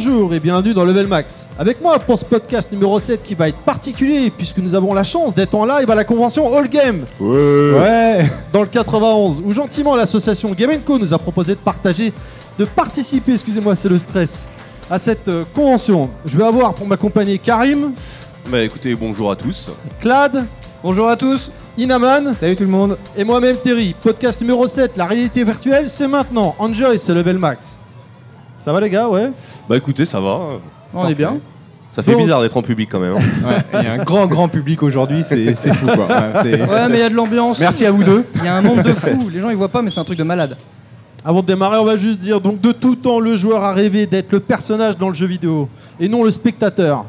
Bonjour et bienvenue dans Level Max. Avec moi pour ce podcast numéro 7 qui va être particulier puisque nous avons la chance d'être en live à la convention All Game. Ouais. Dans le 91 où gentiment l'association Game Co nous a proposé de partager, de participer, excusez-moi c'est le stress, à cette euh, convention. Je vais avoir pour m'accompagner Karim, Bah écoutez, bonjour à tous. Clad, Bonjour à tous. Inaman Salut tout le monde. et moi-même Terry. Podcast numéro 7, la réalité virtuelle c'est maintenant. Enjoy c'est Level Max. Ça va les gars, ouais Bah écoutez, ça va. On est bien. Ça fait Bon. bizarre d'être en public quand même. hein. Ouais, il y a un grand grand public aujourd'hui, c'est c'est fou quoi. Ouais, mais il y a de l'ambiance. Merci à vous deux. Il y a un monde de fous. Les gens ils voient pas, mais c'est un truc de malade. Avant de démarrer, on va juste dire donc de tout temps, le joueur a rêvé d'être le personnage dans le jeu vidéo et non le spectateur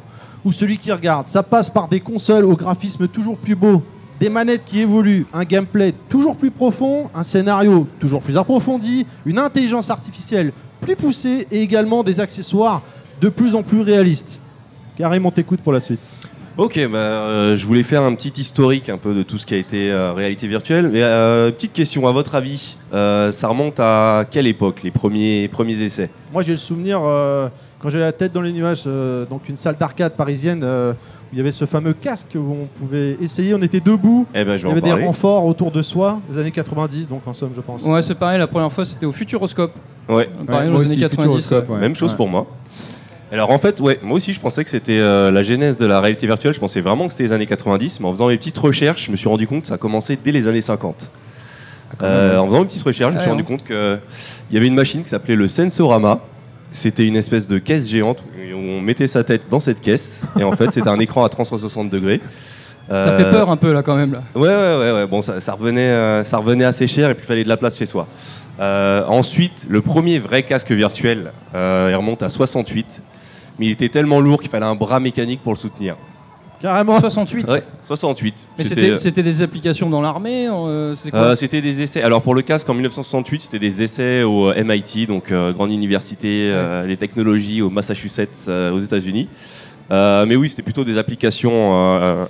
ou celui qui regarde. Ça passe par des consoles au graphisme toujours plus beau, des manettes qui évoluent, un gameplay toujours plus profond, un scénario toujours plus approfondi, une intelligence artificielle plus poussée et également des accessoires de plus en plus réalistes. On t'écoute pour la suite. Ok, bah, euh, je voulais faire un petit historique un peu de tout ce qui a été euh, réalité virtuelle. Mais euh, petite question, à votre avis, euh, ça remonte à quelle époque les premiers, premiers essais? Moi, j'ai le souvenir, euh, quand j'avais la tête dans les nuages, euh, donc une salle d'arcade parisienne, euh, où il y avait ce fameux casque où on pouvait essayer, on était debout, Eh ben, il je y vais en avait des renforts autour de soi, les années 90, donc en somme, je pense. Ouais, c'est pareil. La première fois, c'était au Futuroscope. Ouais, Pareil, Ouais, moi aux années aussi, 90. Futuroscope, ouais. même chose Ouais. pour moi. Alors en fait, ouais, moi aussi je pensais que c'était euh, la genèse de la réalité virtuelle. Je pensais vraiment que c'était les années 90, mais en faisant mes petites recherches, je me suis rendu compte que ça a commencé dès les années 50. Euh, en faisant une petite recherche, je me suis Ouais, rendu compte qu'il y avait une machine qui s'appelait le Sensorama. C'était une espèce de caisse géante où on mettait sa tête dans cette caisse et en fait c'était un écran à 360 degrés. Ça Euh, fait peur un peu là quand même. Là. Ouais, ouais, ouais, ouais. Bon, ça, ça revenait, euh, ça revenait assez cher et puis il fallait de la place chez soi. Euh, ensuite, le premier vrai casque virtuel, euh, il remonte à 68, mais il était tellement lourd qu'il fallait un bras mécanique pour le soutenir. Carrément. 68. Ouais, 68. Mais C'était, c'était euh, c'était des applications dans l'armée. euh, C'était Euh, des essais. Alors pour le casque en 1968, c'était des essais au MIT, donc euh, grande université euh, des technologies au Massachusetts euh, aux États-Unis. Euh, mais oui, c'était plutôt des applications euh,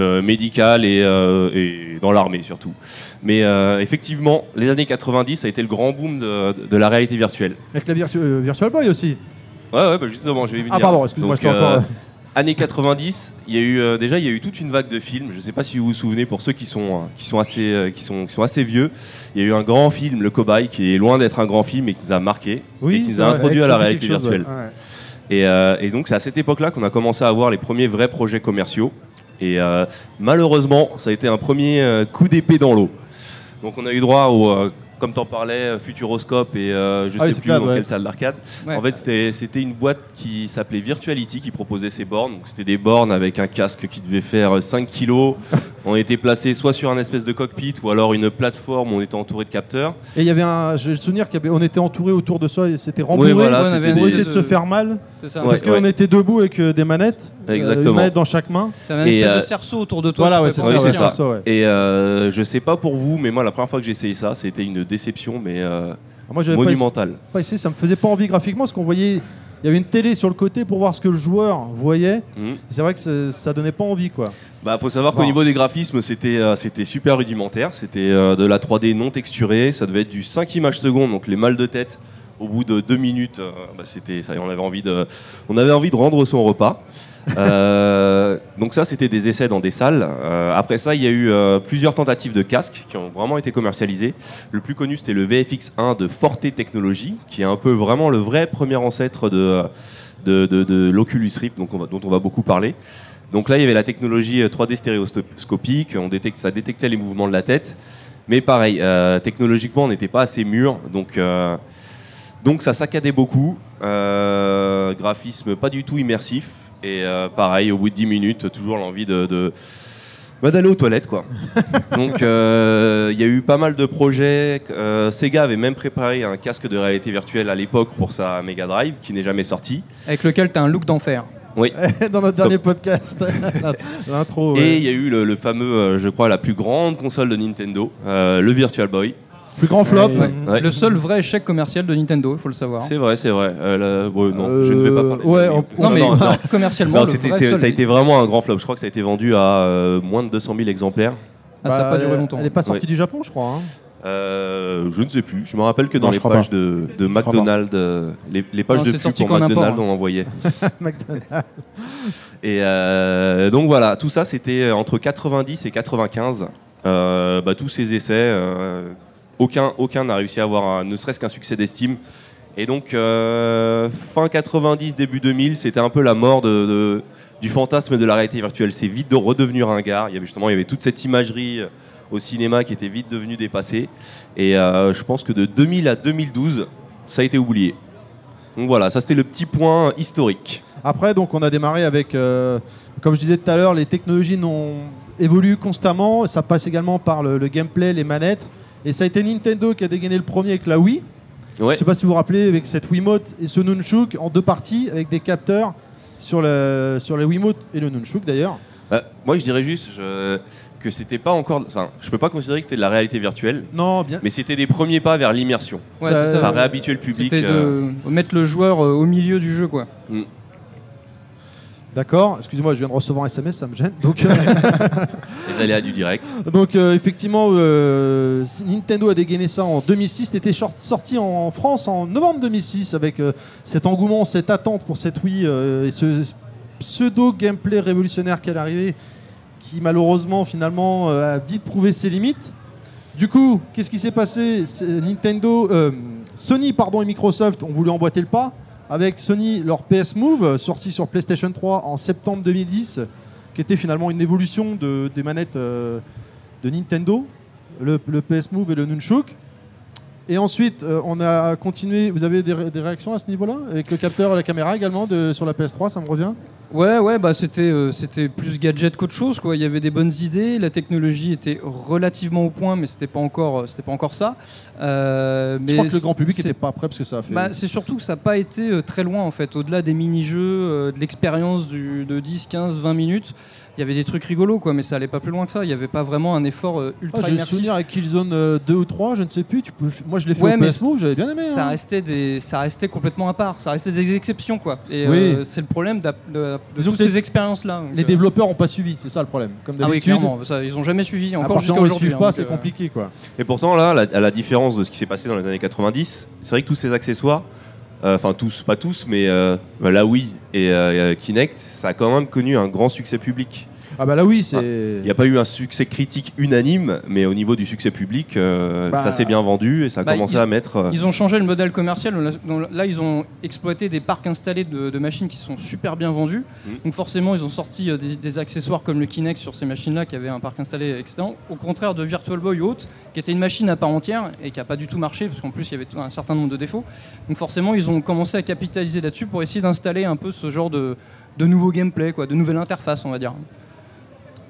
euh, médicales et, euh, et dans l'armée surtout. Mais euh, effectivement, les années 90, ça a été le grand boom de, de la réalité virtuelle. Avec la Virtu- euh, Virtual Boy aussi. Ouais, ouais, bah justement, je vais y venir. Ah, pardon, excuse-moi, je encore. euh, années 90, il y a eu euh, déjà il y a eu toute une vague de films. Je ne sais pas si vous vous souvenez pour ceux qui sont euh, qui sont assez euh, qui sont qui sont assez vieux. Il y a eu un grand film, Le Cobaye, qui est loin d'être un grand film et qui nous a marqué et qui nous a introduit à la réalité chose, virtuelle. Ouais. Et, euh, et donc c'est à cette époque-là qu'on a commencé à avoir les premiers vrais projets commerciaux. Et euh, malheureusement, ça a été un premier euh, coup d'épée dans l'eau. Donc on a eu droit au, euh, comme t'en parlais, Futuroscope et euh, je Ah sais plus clair, dans ouais. quelle salle d'arcade. Ouais. En fait, c'était c'était une boîte qui s'appelait Virtuality qui proposait ces bornes. Donc c'était des bornes avec un casque qui devait faire 5 kilos. On était placé soit sur un espèce de cockpit ou alors une plateforme où on était entouré de capteurs. Et il y avait un. J'ai le souvenir qu'on était entouré autour de soi et c'était rembourré. Oui, voilà, Ouais, on c'était avait pour éviter de se faire mal. C'est ça. Ouais. Parce qu'on était debout avec euh, des manettes. euh, Exactement. une manette dans chaque main. T'avais un espèce euh, de cerceau autour de toi. Voilà, ouais, c'est Oui, ça. Et euh, je sais pas pour vous, mais moi la première fois que j'ai essayé ça, c'était une déception, mais euh, Moi, j'avais pas monumentale. pas essayé, ça me faisait pas envie graphiquement parce qu'on voyait. Il y avait une télé sur le côté pour voir ce que le joueur voyait. Mhm. C'est vrai que ça, ça donnait pas envie, quoi. Bah, faut savoir qu'au niveau des graphismes, c'était euh, c'était super rudimentaire. C'était euh, de la 3D non texturée. Ça devait être du 5 images secondes, donc les mal de tête. Au bout de deux minutes, euh, bah, c'était ça. On avait envie de, on avait envie de rendre son repas. Euh, donc ça, c'était des essais dans des salles. Euh, après ça, il y a eu euh, plusieurs tentatives de casques qui ont vraiment été commercialisés. Le plus connu, c'était le VFX1 de Forte Technologies, qui est un peu vraiment le vrai premier ancêtre de de, de, l'Oculus Rift, donc dont on va beaucoup parler. Donc là, il y avait la technologie euh, 3D stéréoscopique, on détecte, ça détectait les mouvements de la tête. Mais pareil, technologiquement, on n'était pas assez mûr, donc, donc ça saccadait beaucoup. Graphisme pas du tout immersif. Et euh, pareil, au bout de 10 minutes, toujours l'envie de, de- bah, d'aller aux toilettes. Quoi. donc euh, il y a eu pas mal de projets. Euh, Sega avait même préparé un casque de réalité virtuelle à l'époque pour sa Mega Drive, qui n'est jamais sorti. Avec lequel t'as un look d'enfer. Oui. dans notre dernier podcast, l'intro. Et il y a eu le, le fameux, euh, je crois, la plus grande console de Nintendo, euh, le Virtual Boy. Plus grand flop. Ouais. Ouais. Le seul vrai échec commercial de Nintendo, il faut le savoir. C'est vrai, c'est vrai. Euh, là, bon, non, je ne vais pas parler. de- ouais, on- Non, mais non, non. commercialement, Non, le vrai seul. ça a été vraiment un grand flop. Je crois que ça a été vendu à euh, moins de 200 000 exemplaires. Ah, ça a Bah, pas duré elle- longtemps. Elle est pas sortie Ouais. du Japon, je crois. hein. Euh, je ne sais plus. Je me rappelle que dans Non, les pages pas. de. McDonald's, euh, les, les pages Non, de sorti pour McDonald's, hein. on envoyait. McDonald's. Et euh, donc voilà, tout ça c'était entre 90 et 95. Euh, bah, tous ces essais, euh, aucun aucun n'a réussi à avoir ne serait-ce qu'un succès d'estime. Et donc euh, fin 90, début 2000, c'était un peu la mort du fantasme de la réalité virtuelle. C'est vite de redevenir un gars. Il y avait justement il y avait toute cette imagerie euh, au cinéma qui était vite devenue dépassée. Et euh, je pense que de 2000 à 2012, ça a été oublié. Donc voilà, ça c'était le petit point historique. Après, donc, on a démarré avec, comme je disais tout à l'heure, les technologies n'ont constamment. Ça passe également par le gameplay, les manettes. Et ça a été Nintendo qui a dégainé le premier avec la Wii. Ouais. Je sais pas si vous vous rappelez, avec cette Wiimote et ce Nunchuk en deux parties avec des capteurs sur le, sur le Wiimote et le Nunchuk d'ailleurs. Bah, moi, je dirais juste je- que c'était pas encore. Enfin, je peux pas considérer que c'était de la réalité virtuelle, Non, bien. mais c'était des premiers pas vers l'immersion. Ouais, Ça- Ça ça. a réhabitué le public. C'était euh, de mettre le joueur euh, au milieu du jeu, quoi. D'accord. Excusez-moi, je viens de recevoir un SMS, ça me gêne. Donc, euh, les aléas du direct. donc euh, effectivement, euh, Nintendo a dégainé ça en 2006. C'était sorti en France en novembre 2006 avec euh, cet engouement, cette attente pour cette Wii et ce pseudo gameplay révolutionnaire qu'elle arrivait, qui malheureusement finalement a vite prouvé ses limites. Du coup, qu'est-ce qui s'est passé? Nintendo, Sony pardon et Microsoft ont voulu emboîter le pas avec Sony leur PS Move sorti sur PlayStation 3 en septembre 2010, qui était finalement une évolution de- des manettes euh, de Nintendo, le, PS Move et le Nunchuk. Et ensuite, euh, on a continué. Vous avez des, ré- des réactions à ce niveau-là Avec le capteur et la caméra également sur la PS3, ça me revient? Ouais, ouais, bah c'était euh, c'était plus gadget qu'autre chose, quoi. Il y avait des bonnes idées, la technologie était relativement au point, mais c'était pas encore, euh, c'était pas encore ça. Euh, Je mais crois que le grand public n'était pas prêt parce que ça a fait. Bah, c'est surtout que ça n'a pas été euh, très loin en fait, au-delà des mini-jeux, euh, de l'expérience du- de 10, 15, 20 minutes. Il y avait des trucs rigolos quoi, mais ça allait pas plus loin que ça. Il n'y avait pas vraiment un effort euh, Ah, ultra j'ai le immersif. souvenir avec Killzone euh, 2 ou 3, je ne sais plus. Tu peux... Moi, je l'ai fait Ouais, au mais PS Move, j'avais bien aimé. Ça hein. restait, des, ça restait complètement à part, ça restait des exceptions quoi. Et Oui. euh, c'est le problème de, toutes ces expériences là. Les développeurs n'ont pas suivi, c'est ça le problème. Comme Ah oui, d'habitude, clairement, ça, ils ont jamais suivi, à encore jusqu'à aujourd'hui. suivent pas, hein, c'est donc, euh, compliqué quoi. Et pourtant, là, la- à la différence de ce qui s'est passé dans les années 90, c'est vrai que tous ces accessoires, euh, enfin tous, pas tous, mais euh, la Wii et euh, Kinect, ça a quand même connu un grand succès public. Ah bah là oui, c'est. Il n'y a pas eu un succès critique unanime, mais au niveau du succès public, euh, Bah, ça s'est bien vendu et ça a bah, commencé ils- à mettre. euh, Ils ont changé le modèle commercial. Là, ils ont exploité des parcs installés de, de machines qui sont super bien vendues. Mhm. Donc forcément, ils ont sorti euh, des, des accessoires comme le Kinect sur ces machines-là qui avaient un parc installé excellent. Au contraire de Virtual Boy ou autre, qui était une machine à part entière et qui n'a pas du tout marché parce qu'en plus, il y avait un certain nombre de défauts. Donc forcément, ils ont commencé à capitaliser là-dessus pour essayer d'installer un peu ce genre de, de nouveau gameplay, quoi, de nouvelle interface, on va dire.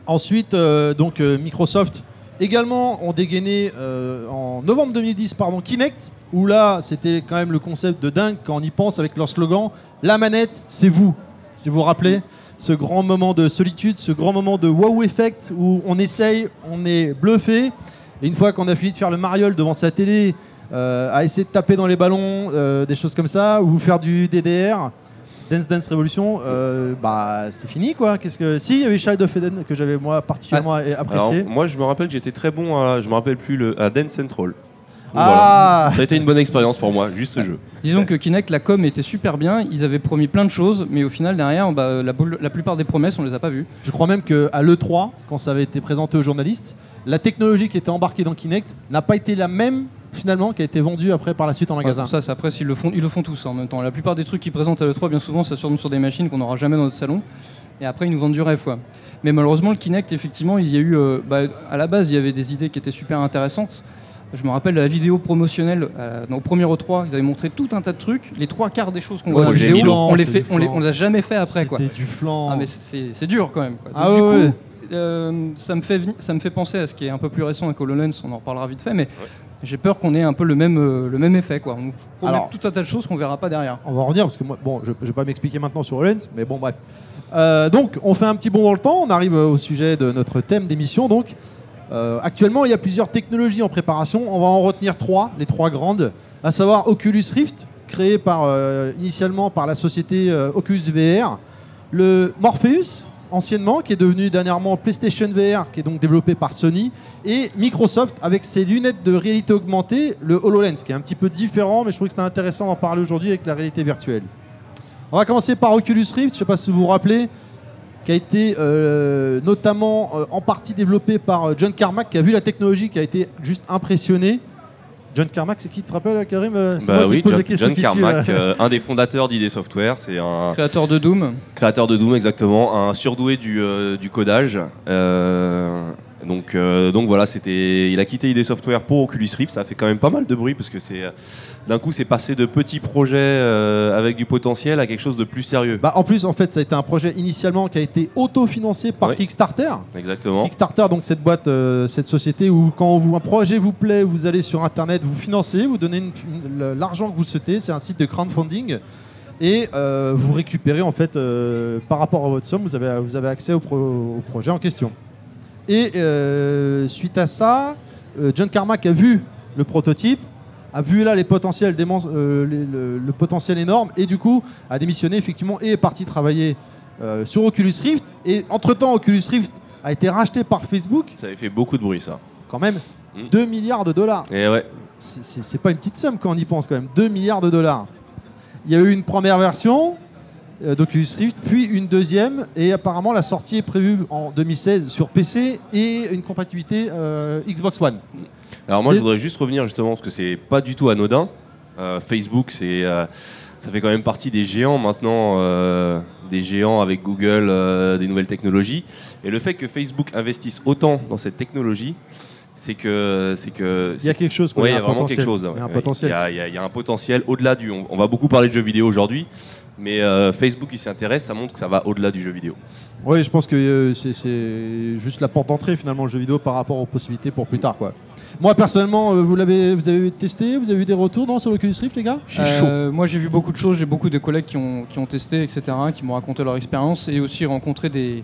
Ensuite, euh, donc euh, Microsoft également ont dégainé euh, en novembre 2010 pardon, Kinect, où là c'était quand même le concept de dingue quand on y pense avec leur slogan La manette, c'est vous. Si vous vous rappelez, ce grand moment de solitude, ce grand moment de wow effect où on essaye, on est bluffé, et une fois qu'on a fini de faire le mariole devant sa télé, à essayer de taper dans les ballons, des choses comme ça, ou faire du DDR. Dance Dance Revolution, euh, bah c'est fini quoi. Qu'est-ce que si il y avait Child of Eden que j'avais moi particulièrement alors, apprécié. moi, je me rappelle que j'étais très bon à, je me rappelle plus le, à Dance Central. Donc, Ah voilà. Ça a été une bonne expérience pour moi, juste ce jeu. Disons que Kinect, la com était super bien, ils avaient promis plein de choses, mais au final, derrière, bah, la, boule- la plupart des promesses, on les a pas vues. Je crois même que à l'E3, quand ça avait été présenté aux journalistes, la technologie qui était embarquée dans Kinect n'a pas été la même finalement qui a été vendue après par la suite en magasin. Ouais, ça, c'est après, ils le, font, ils le font tous en même temps. La plupart des trucs qu'ils présentent à l'E3, bien souvent, ça tourne sur des machines qu'on n'aura jamais dans notre salon. Et après, ils nous vendent du rêve. Quoi. Mais malheureusement, le Kinect, effectivement, il y a eu. euh, bah, à la base, il y avait des idées qui étaient super intéressantes. Je me rappelle de la vidéo promotionnelle euh, au premier E3, ils avaient montré tout un tas de trucs. Les trois quarts des choses qu'on Ouais, voit dans la vidéo, on les, fait, on, les, flan. on les a jamais fait après. Quoi. C'était du flan. Ah, mais c'est dur quand même. Quoi. Donc, Ah du ouais, coup, ouais. euh, ça, me fait, ça me fait penser à ce qui est un peu plus récent avec HoloLens, on en reparlera vite fait, mais j'ai peur qu'on ait un peu le même, euh, le même effet. Quoi. On nous promet Alors- tout un tas de choses qu'on verra pas derrière. On va en revenir parce que moi, bon, je, je vais pas m'expliquer maintenant sur Hollands, mais bon, bref. Euh, donc, on fait un petit bond dans le temps. On arrive au sujet de notre thème d'émission. Donc, Euh, actuellement, il y a plusieurs technologies en préparation. On va en retenir trois, les trois grandes, à savoir Oculus Rift, créé par, initialement par la société Oculus VR, le Morpheus, anciennement, qui est devenu dernièrement PlayStation VR, qui est donc développé par Sony, et Microsoft avec ses lunettes de réalité augmentée, le HoloLens, qui est un petit peu différent, mais je trouve que c'est intéressant d'en parler aujourd'hui avec la réalité virtuelle. On va commencer par Oculus Rift, je ne sais pas si vous vous rappelez, qui a été euh, notamment euh, en partie développé par euh, John Carmack, qui a vu la technologie, qui a été juste impressionné. John Carmack, c'est qui tu te rappelles, Karim Euh, Bah qui oui, te pose la John, John Carmack, euh, un des fondateurs d'ID Software, c'est un Créateur de Doom. créateur de Doom exactement, un surdoué du, euh, du codage. Euh, donc, euh, donc voilà, c'était, il a quitté ID Software pour Oculus Rift. Ça a fait quand même pas mal de bruit parce que c'est, euh, d'un coup, c'est passé de petits projets euh, avec du potentiel à quelque chose de plus sérieux. Bah, en plus, en fait, ça a été un projet initialement qui a été autofinancé par. Kickstarter. Exactement. Kickstarter, donc cette boîte, euh, cette société où quand vous- un projet vous plaît, vous allez sur Internet, vous financez, vous donnez l'argent que vous souhaitez. C'est un site de crowdfunding. Et vous récupérez, en fait, par rapport à votre somme, vous avez, vous avez accès au, pro- au projet en question. Et euh, suite à ça, euh, John Carmack a vu le prototype, a vu là les potentiels euh, les- le, le potentiel énorme, et du coup a démissionné effectivement et est parti travailler sur Oculus Rift. Et entre-temps, Oculus Rift a été racheté par Facebook, Ça avait fait beaucoup de bruit, ça. quand même Mm. 2 milliards de dollars. Et ouais. C'est- pas une petite somme quand on y pense quand même, 2 milliards de dollars. Il y a eu une première version d'Oculus Rift, puis une deuxième, et apparemment la sortie est prévue en 2016 sur PC et une compatibilité euh, Xbox One. Alors moi, Et- je voudrais juste revenir justement parce que c'est pas du tout anodin. Euh, Facebook, c'est, euh, ça fait quand même partie des géants maintenant, euh, des géants avec Google, euh, des nouvelles technologies. Et le fait que Facebook investisse autant dans cette technologie, c'est que, c'est que, Il y a quelque chose. Ouais, il il y a vraiment potentiel. quelque chose. Il y a un potentiel. Il y a, il y a- il y a un potentiel au-delà du. On, on va beaucoup parler de jeux vidéo aujourd'hui, mais euh, Facebook, il s'y intéresse, ça montre que ça va au-delà du jeu vidéo. Oui, je pense que euh, c'est- juste la porte d'entrée finalement le jeu vidéo par rapport aux possibilités pour plus tard. Quoi. Moi personnellement, euh, vous l'avez, vous avez testé, vous avez eu des retours dans sur l'Oculus Rift, les gars? Euh, Moi, j'ai vu beaucoup de choses. J'ai beaucoup de collègues qui ont, qui ont testé, etc., qui m'ont raconté leur expérience et aussi rencontré des,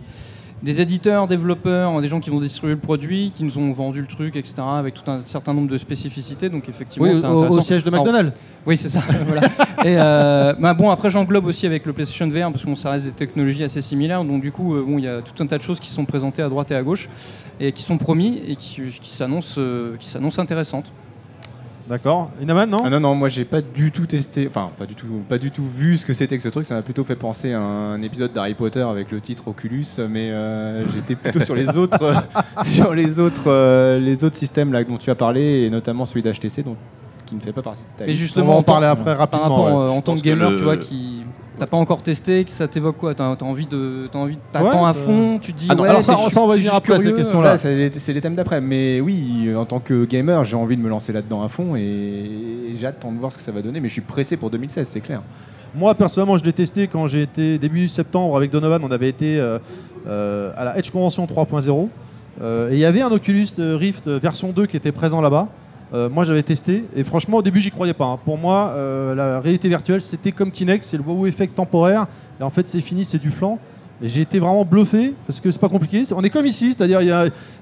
des éditeurs, développeurs, des gens qui vont distribuer le produit, qui nous ont vendu le truc, etc., avec tout un certain nombre de spécificités. Donc, effectivement, Oui, c'est au, au siège de Alors, McDonald's. oui, c'est ça. voilà. Et euh, bah bon, après, j'englobe aussi avec le PlayStation VR parce que bon, ça reste des technologies assez similaires. Donc, du coup, euh, bon, il y a tout un tas de choses qui sont présentées à droite et à gauche et qui sont promis et qui, qui s'annoncent euh, qui s'annoncent intéressantes. D'accord. Inaman, non Ah non, non, moi j'ai pas du tout testé, enfin pas du tout, pas du tout vu ce que c'était que ce truc. Ça m'a plutôt fait penser à un épisode d'Harry Potter avec le titre Oculus, mais euh, j'étais plutôt sur les autres, euh, sur les autres, euh, les autres systèmes là dont tu as parlé, et notamment celui d'HTC, dont qui ne fait pas partie de ta Mais On justement, va en tant- parler après par rapidement. rapport ouais. euh, en tant que gamer, que le- tu vois, qui t'as pas encore testé, que ça t'évoque quoi T'as as envie de, t'as envie, t'attends Ouais, à fond, tu dis Ah non, ouais, alors ça, on va venir après, ces curieux. questions. Ça, c'est les, thèmes d'après. Mais oui, en tant que gamer, j'ai envie de me lancer là-dedans à fond et j'attends de voir ce que ça va donner. Mais je suis pressé pour 2016, c'est clair. Moi personnellement, je l'ai testé quand j'ai été début septembre avec Donovan. On avait été euh, euh, à la Edge Convention 3.0 euh, et il y avait un Oculus de Rift version 2 qui était présent là-bas. Euh, moi j'avais testé et franchement au début j'y croyais pas. hein. Pour moi euh, la réalité virtuelle c'était comme Kinect, c'est le wow effect temporaire et en fait c'est fini, c'est du flanc. Et j'ai été vraiment bluffé parce que c'est pas compliqué. On est comme ici, c'est-à-dire il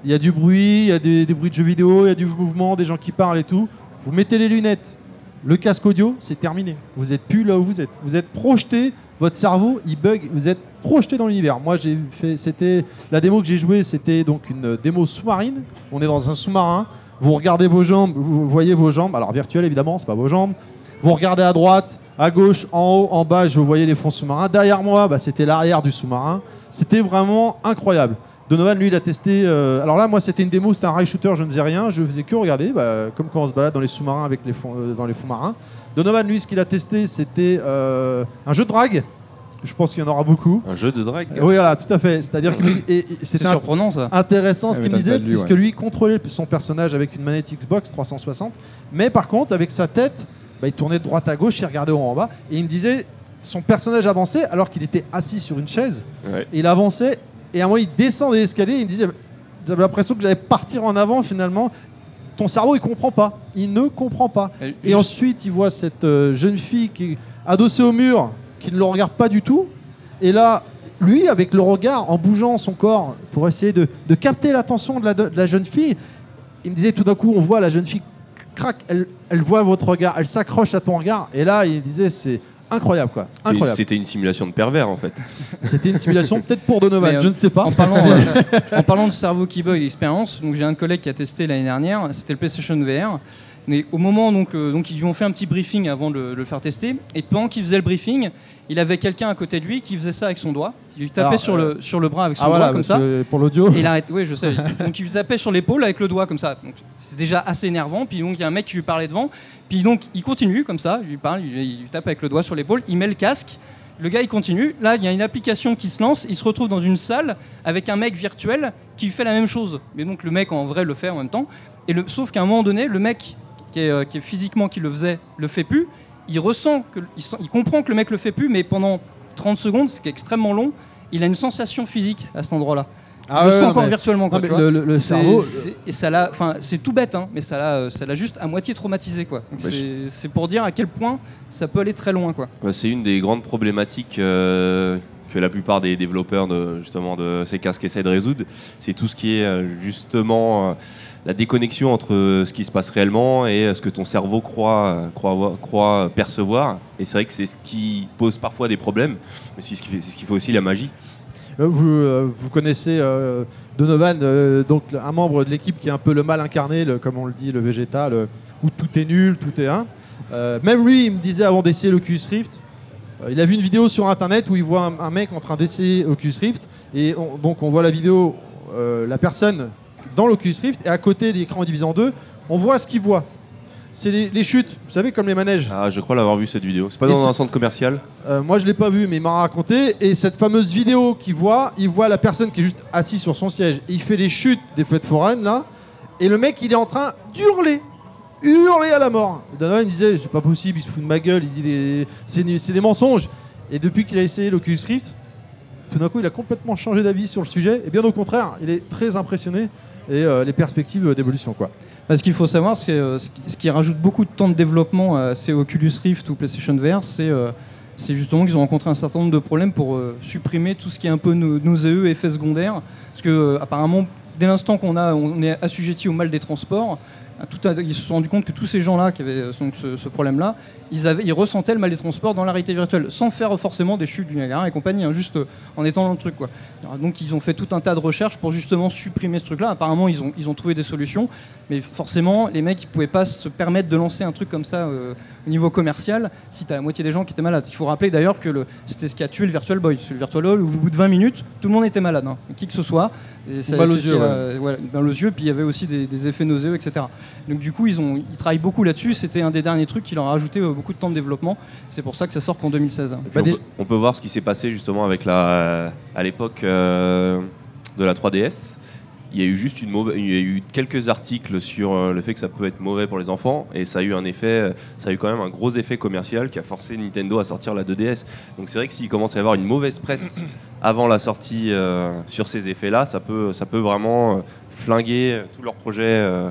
y a, du bruit, il y a des, des bruits de jeux vidéo, il y a du mouvement, des gens qui parlent et tout. Vous mettez les lunettes, le casque audio, c'est terminé. Vous êtes plus là où vous êtes. Vous êtes projeté, votre cerveau, il bug, vous êtes projeté dans l'univers. Moi, j'ai fait, c'était la démo que j'ai jouée, c'était donc une démo sous-marine. On est dans un sous-marin. Vous regardez vos jambes, vous voyez vos jambes. Alors virtuel évidemment, c'est pas vos jambes. Vous regardez à droite, à gauche, en haut, en bas, je voyais les fonds sous-marins. Derrière moi, bah, c'était l'arrière du sous-marin. C'était vraiment incroyable. Donovan, lui, il a testé. euh, alors là, moi, c'était une démo, c'était un rail shooter, je ne faisais rien. Je faisais que regarder, bah, comme quand on se balade dans les sous-marins avec les fonds, euh, dans les fonds marins. Donovan, lui, ce qu'il a testé, c'était euh, un jeu de drague. Je pense qu'il y en aura beaucoup. Un jeu de drague Oui, voilà, tout à fait. C'est-à-dire que C'est surprenant ça. intéressant ce Ah, qu'il disait, puisque ouais. lui contrôlait son personnage avec une manette Xbox 360. Mais par contre, avec sa tête, bah, il tournait de droite à gauche, il regardait en haut en bas. Et il me disait, son personnage avançait alors qu'il était assis sur une chaise. Ouais. Et il avançait, et à un moment, il descend des escaliers, il me disait, j'avais l'impression que j'allais partir en avant finalement. Ton cerveau, il comprend pas. Il ne comprend pas. Et Et ensuite, il voit cette euh, jeune fille qui est adossée au mur, qui ne le regarde pas du tout. Et là, lui, avec le regard, en bougeant son corps pour essayer de, de capter l'attention de la, de la jeune fille, il me disait tout d'un coup, on voit la jeune fille craque, elle, elle voit votre regard, elle s'accroche à ton regard. Et là, il disait, c'est incroyable quoi. C'était une simulation de pervers en fait. C'était une simulation peut-être pour Donovan, euh, je ne sais pas. En parlant, euh, en parlant de cerveau qui bug expérience, donc j'ai un collègue qui a testé l'année dernière, c'était le PlayStation VR. Mais au moment donc, euh, donc ils lui ont fait un petit briefing avant de, de le faire tester, et pendant qu'il faisait le briefing, il avait quelqu'un à côté de lui qui faisait ça avec son doigt. Il lui tapait Alors, sur, le, sur le bras avec son Ah doigt voilà, comme ça. pour l'audio. Et il arrête, oui, je sais. Donc il lui tapait sur l'épaule avec le doigt comme ça. Donc c'est déjà assez énervant. Puis donc il y a un mec qui lui parlait devant. Puis donc il continue comme ça. Il lui parle, il, il lui tape avec le doigt sur l'épaule. Il met le casque. Le gars il continue. Là il y a une application qui se lance. Il se retrouve dans une salle avec un mec virtuel qui lui fait la même chose. Mais donc le mec en vrai le fait en même temps. Et le, sauf qu'à un moment donné, le mec qui est, euh, qui est physiquement qui le faisait le fait plus. Il ressent que, il, sent- il comprend que le mec le fait plus, mais pendant 30 secondes, ce qui est extrêmement long, il a une sensation physique à cet endroit-là. Ah il le ouais, sent encore mais- virtuellement. quoi, non, tu vois. le, le- cerveau. c'est- et ça l'a, enfin, c'est tout bête, hein, mais ça l'a, euh, ça l'a juste à moitié traumatisé, quoi. Bah, c'est, pour dire à quel point ça peut aller très loin, quoi. C'est une des grandes problématiques euh, que la plupart des développeurs de, justement, de ces casques essaient de résoudre. C'est tout ce qui est justement euh, la déconnexion entre euh, ce qui se passe réellement et euh, ce que ton cerveau croit, euh, croit, voir- croit percevoir. Et c'est vrai que c'est ce qui pose parfois des problèmes, mais c'est ce qui fait, aussi la magie. Vous, connaissez Donovan, donc un membre de l'équipe qui est un peu le mal incarné, comme on le dit, le végétal, où tout est nul, tout est un. Même lui, il me disait avant d'essayer l'Oculus Rift, il a vu une vidéo sur internet où il voit un, mec en train d'essayer Oculus Rift, et on- donc on voit la vidéo, la personne dans l'Oculus Rift, et à côté l'écran est divisé en deux, on voit ce qu'il voit. C'est les, les chutes, vous savez, comme les manèges. Ah, je crois l'avoir vu cette vidéo. C'est pas Et dans un centre commercial Euh, moi, je l'ai pas vu, mais il m'a raconté. Et cette fameuse vidéo qu'il voit, il voit la personne qui est juste assise sur son siège. Il fait les chutes des fêtes foraines, là. Et le mec, il est en train d'hurler. Hurler à la mort. Donovan il me disait, c'est pas possible, il se fout de ma gueule, il dit des... c'est des- c'est des mensonges. Et depuis qu'il a essayé l'Oculus Rift, tout d'un coup, il a complètement changé d'avis sur le sujet. Et bien au contraire, il est très impressionné. Et euh, les perspectives d'évolution, quoi. Parce qu'il faut savoir, c'est euh, ce, qui, ce rajoute beaucoup de temps de développement à ces Oculus Rift ou PlayStation VR, c'est euh, c'est justement qu'ils ont rencontré un certain nombre de problèmes pour euh, supprimer tout ce qui est un peu nauséeux, effets secondaires. Parce que euh, apparemment, dès l'instant qu'on a, est assujetti au mal des transports, ils se sont rendus compte que tous ces gens-là qui avaient euh, ce, ce problème-là, ils, avaient- ils ressentaient le mal des transports dans la réalité virtuelle, sans faire forcément des chutes du Niagara et compagnie, hein, juste euh, en étant dans le truc. Quoi. Alors, donc ils ont fait tout un tas de recherches pour justement supprimer ce truc-là. Apparemment, ils ont, ils ont trouvé des solutions, mais forcément, les mecs, ils pouvaient pas se permettre de lancer un truc comme ça euh, au niveau commercial si tu as la moitié des gens qui étaient malades. Il faut rappeler d'ailleurs que c'était ce qui a tué le Virtual Boy. C'est le Virtual Boy, où au bout de 20 minutes, tout le monde était malade, hein, qui que ce soit. Et ça- mal aux yeux, voilà, mal aux yeux, puis il y avait aussi des, des effets nauséeux, etc. Donc du coup, ils, ont, ils travaillent beaucoup là-dessus. C'était un des derniers trucs qui leur a rajouté euh, beaucoup de temps de développement. C'est pour ça que ça sort qu'en 2016. Et puis Bah, on, des- peut, on peut voir ce qui s'est passé justement avec la, à l'époque euh, de la 3DS. Il y a eu juste une mauvaise, il y a eu quelques articles sur euh, le fait que ça peut être mauvais pour les enfants et ça a eu un effet, ça a eu quand même un gros effet commercial qui a forcé Nintendo à sortir la 2DS. Donc c'est vrai que s'il commence à y avoir une mauvaise presse avant la sortie euh, sur ces effets-là, ça peut, ça peut vraiment euh, flinguer tout leur projet euh,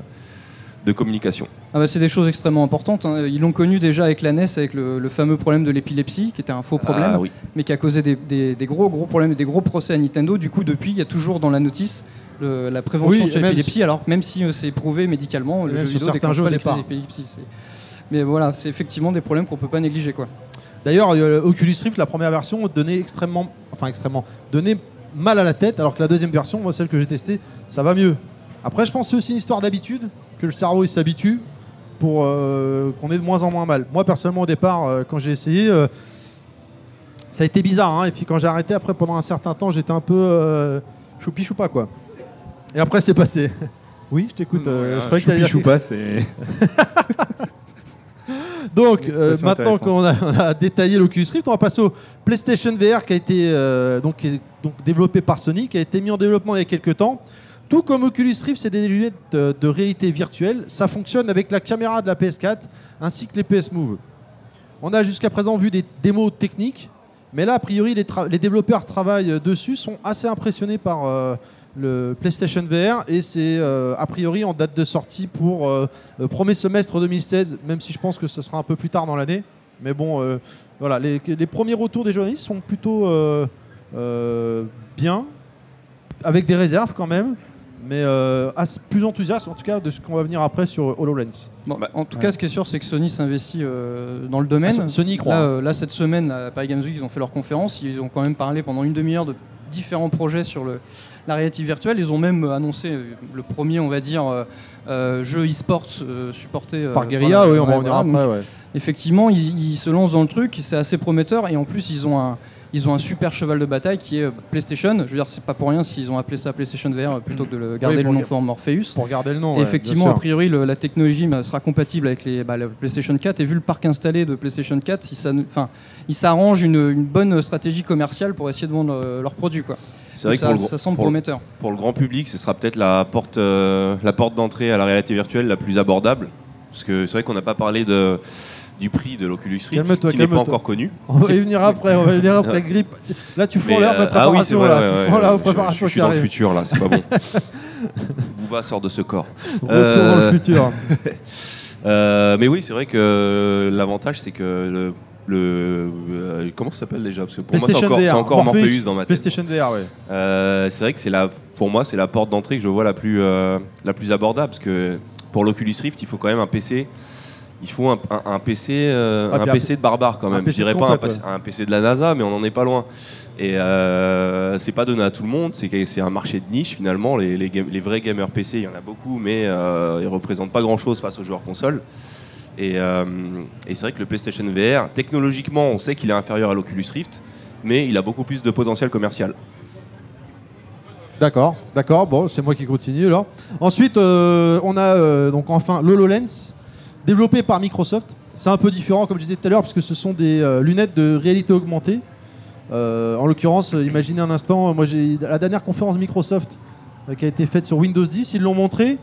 de communication. Ah bah, c'est des choses extrêmement importantes. hein. Ils l'ont connu déjà avec la NES, avec le, le fameux problème de l'épilepsie, qui était un faux problème, Ah oui. mais qui a causé des, des- des gros gros problèmes et des gros procès à Nintendo. Du coup, depuis, il y a toujours dans la notice le- la prévention Oui, sur l'épilepsie, alors que même si euh, c'est prouvé médicalement, le jeu vidéo déclenche jeux au pas les crises d'épilepsie. Mais voilà, c'est effectivement des problèmes qu'on peut pas négliger. Quoi. D'ailleurs, euh, Oculus Rift, la première version, donnait extrêmement, enfin extrêmement, donnait mal à la tête, alors que la deuxième version, moi celle que j'ai testée, ça va mieux. Après, je pense que c'est aussi une histoire d'habitude, que le cerveau il s'habitue pour euh, qu'on ait de moins en moins mal. Moi personnellement, au départ, euh, quand j'ai essayé, euh, ça a été bizarre, hein, et puis quand j'ai arrêté, après pendant un certain temps, j'étais un peu choupi choupa quoi. Et après, c'est passé. Oui, je t'écoute. je croyais que t'allais dire- Choupi-choupa, c'est. Donc, maintenant qu'on a, on a détaillé l'Oculus Rift, on va passer au PlayStation VR qui a été donc développé par Sony, qui a été mis en développement il y a quelques temps. Tout comme Oculus Rift, c'est des lunettes de, de réalité virtuelle. Ça fonctionne avec la caméra de la PS4 ainsi que les PS Move. On a jusqu'à présent vu des démos techniques, mais là, a priori, les, les développeurs travaillent euh, dessus, sont assez impressionnés par euh, le PlayStation VR et c'est euh, a priori en date de sortie pour euh, euh, premier semestre 2016, même si je pense que ce sera un peu plus tard dans l'année. Mais bon, euh, voilà, les, les premiers retours des journalistes sont plutôt euh, euh, bien, avec des réserves quand même. Mais euh, plus enthousiaste en tout cas de ce qu'on va venir après sur HoloLens. Bon, Bah, en tout cas, ce qui est sûr, c'est que Sony s'investit euh, dans le domaine. Ah, Sony croit. Là, euh, là, cette semaine, à Paris Games Week, ils ont fait leur conférence. Ils ont quand même parlé pendant une demi-heure de différents projets sur le, la réalité virtuelle. Ils ont même euh, annoncé euh, le premier, on va dire, euh, euh, jeu e-sport euh, supporté euh, Par Guerilla, oui, on va revenir après. Ouais. effectivement, ils, ils se lancent dans le truc. C'est assez prometteur. Et en plus, ils ont un. Ils ont un super cheval de bataille qui est euh, PlayStation. Je veux dire, c'est pas pour rien s'ils ont appelé ça PlayStation VR euh, plutôt que de le garder Oui, le nom le- for Morpheus. Pour garder le nom. Et effectivement, a priori, le- la technologie bah, sera compatible avec les, bah, la PlayStation 4. Et vu le parc installé de PlayStation 4, ils s'arrangent une, une bonne stratégie commerciale pour essayer de vendre euh, leurs produits. Quoi. C'est vrai Donc que pour ça, le, ça semble pour le- prometteur. pour le grand public, ce sera peut-être la porte, euh, la porte d'entrée à la réalité virtuelle la plus abordable. Parce que c'est vrai qu'on n'a pas parlé de, du prix de l'Oculus Rift, qui n'est pas encore connu. On va y venir après, on va y venir après. Grip. Là, tu Mais, l'air euh, ma ah oui, c'est préparation. vrai, là, ouais, tu ouais, fous ouais, la je- préparation Je, suis dans le futur là, c'est pas bon. Booba sort de ce corps. Retour dans le Euh, futur. Euh, mais oui, c'est vrai que l'avantage, c'est que le, le- euh, comment ça s'appelle déjà? Parce que pour moi, c'est PlayStation encore, encore Morpheus dans ma tête. PlayStation VR, ouais. Euh, c'est vrai que c'est la, pour moi, c'est la porte d'entrée que je vois la plus, euh, la plus abordable, parce que pour l'Oculus Rift, il faut quand même un PC. Il faut un, un- un PC, euh, Ah, un PC de barbare quand même. PC Je dirais pas un, PC un PC de la NASA, mais on n'en est pas loin. Et euh, c'est pas donné à tout le monde. C'est un marché de niche finalement. Les, les, game- les vrais gamers PC, il y en a beaucoup, mais euh, ils représentent pas grand chose face aux joueurs console. Et, euh, et c'est vrai que le PlayStation VR, technologiquement, on sait qu'il est inférieur à l'Oculus Rift, mais il a beaucoup plus de potentiel commercial. D'accord, d'accord. Bon, c'est moi qui continue là. Ensuite, on a donc enfin l'HoloLens, développé par Microsoft. C'est un peu différent, comme je disais tout à l'heure, parce que ce sont des euh, lunettes de réalité augmentée. Euh, en l'occurrence, euh, imaginez un instant, moi j'ai la dernière conférence Microsoft qui a été faite sur Windows 10, ils l'ont montré.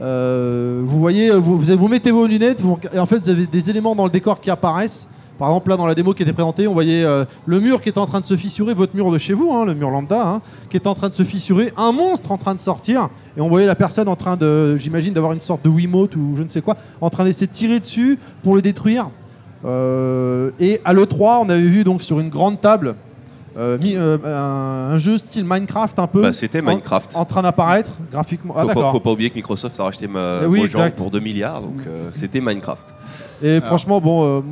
Vous voyez, vous, mettez vos lunettes, et en fait vous avez des éléments dans le décor qui apparaissent. Par exemple, là dans la démo qui était présentée, on voyait le mur qui est en train de se fissurer, votre mur de chez vous, hein, le mur lambda, hein, qui est en train de se fissurer, un monstre en train de sortir, et on voyait la personne en train de, j'imagine, d'avoir une sorte de Wiimote ou je ne sais quoi, en train d'essayer de tirer dessus pour le détruire. Euh, et à l'E3, on avait vu donc sur une grande table euh, euh, un, un jeu style Minecraft un peu Bah, C'était Minecraft. en train d'apparaître graphiquement. Ah faut, pas, faut pas oublier que Microsoft a racheté ma, Eh oui, pour 2 milliards, donc c'était Minecraft. Et franchement, bon,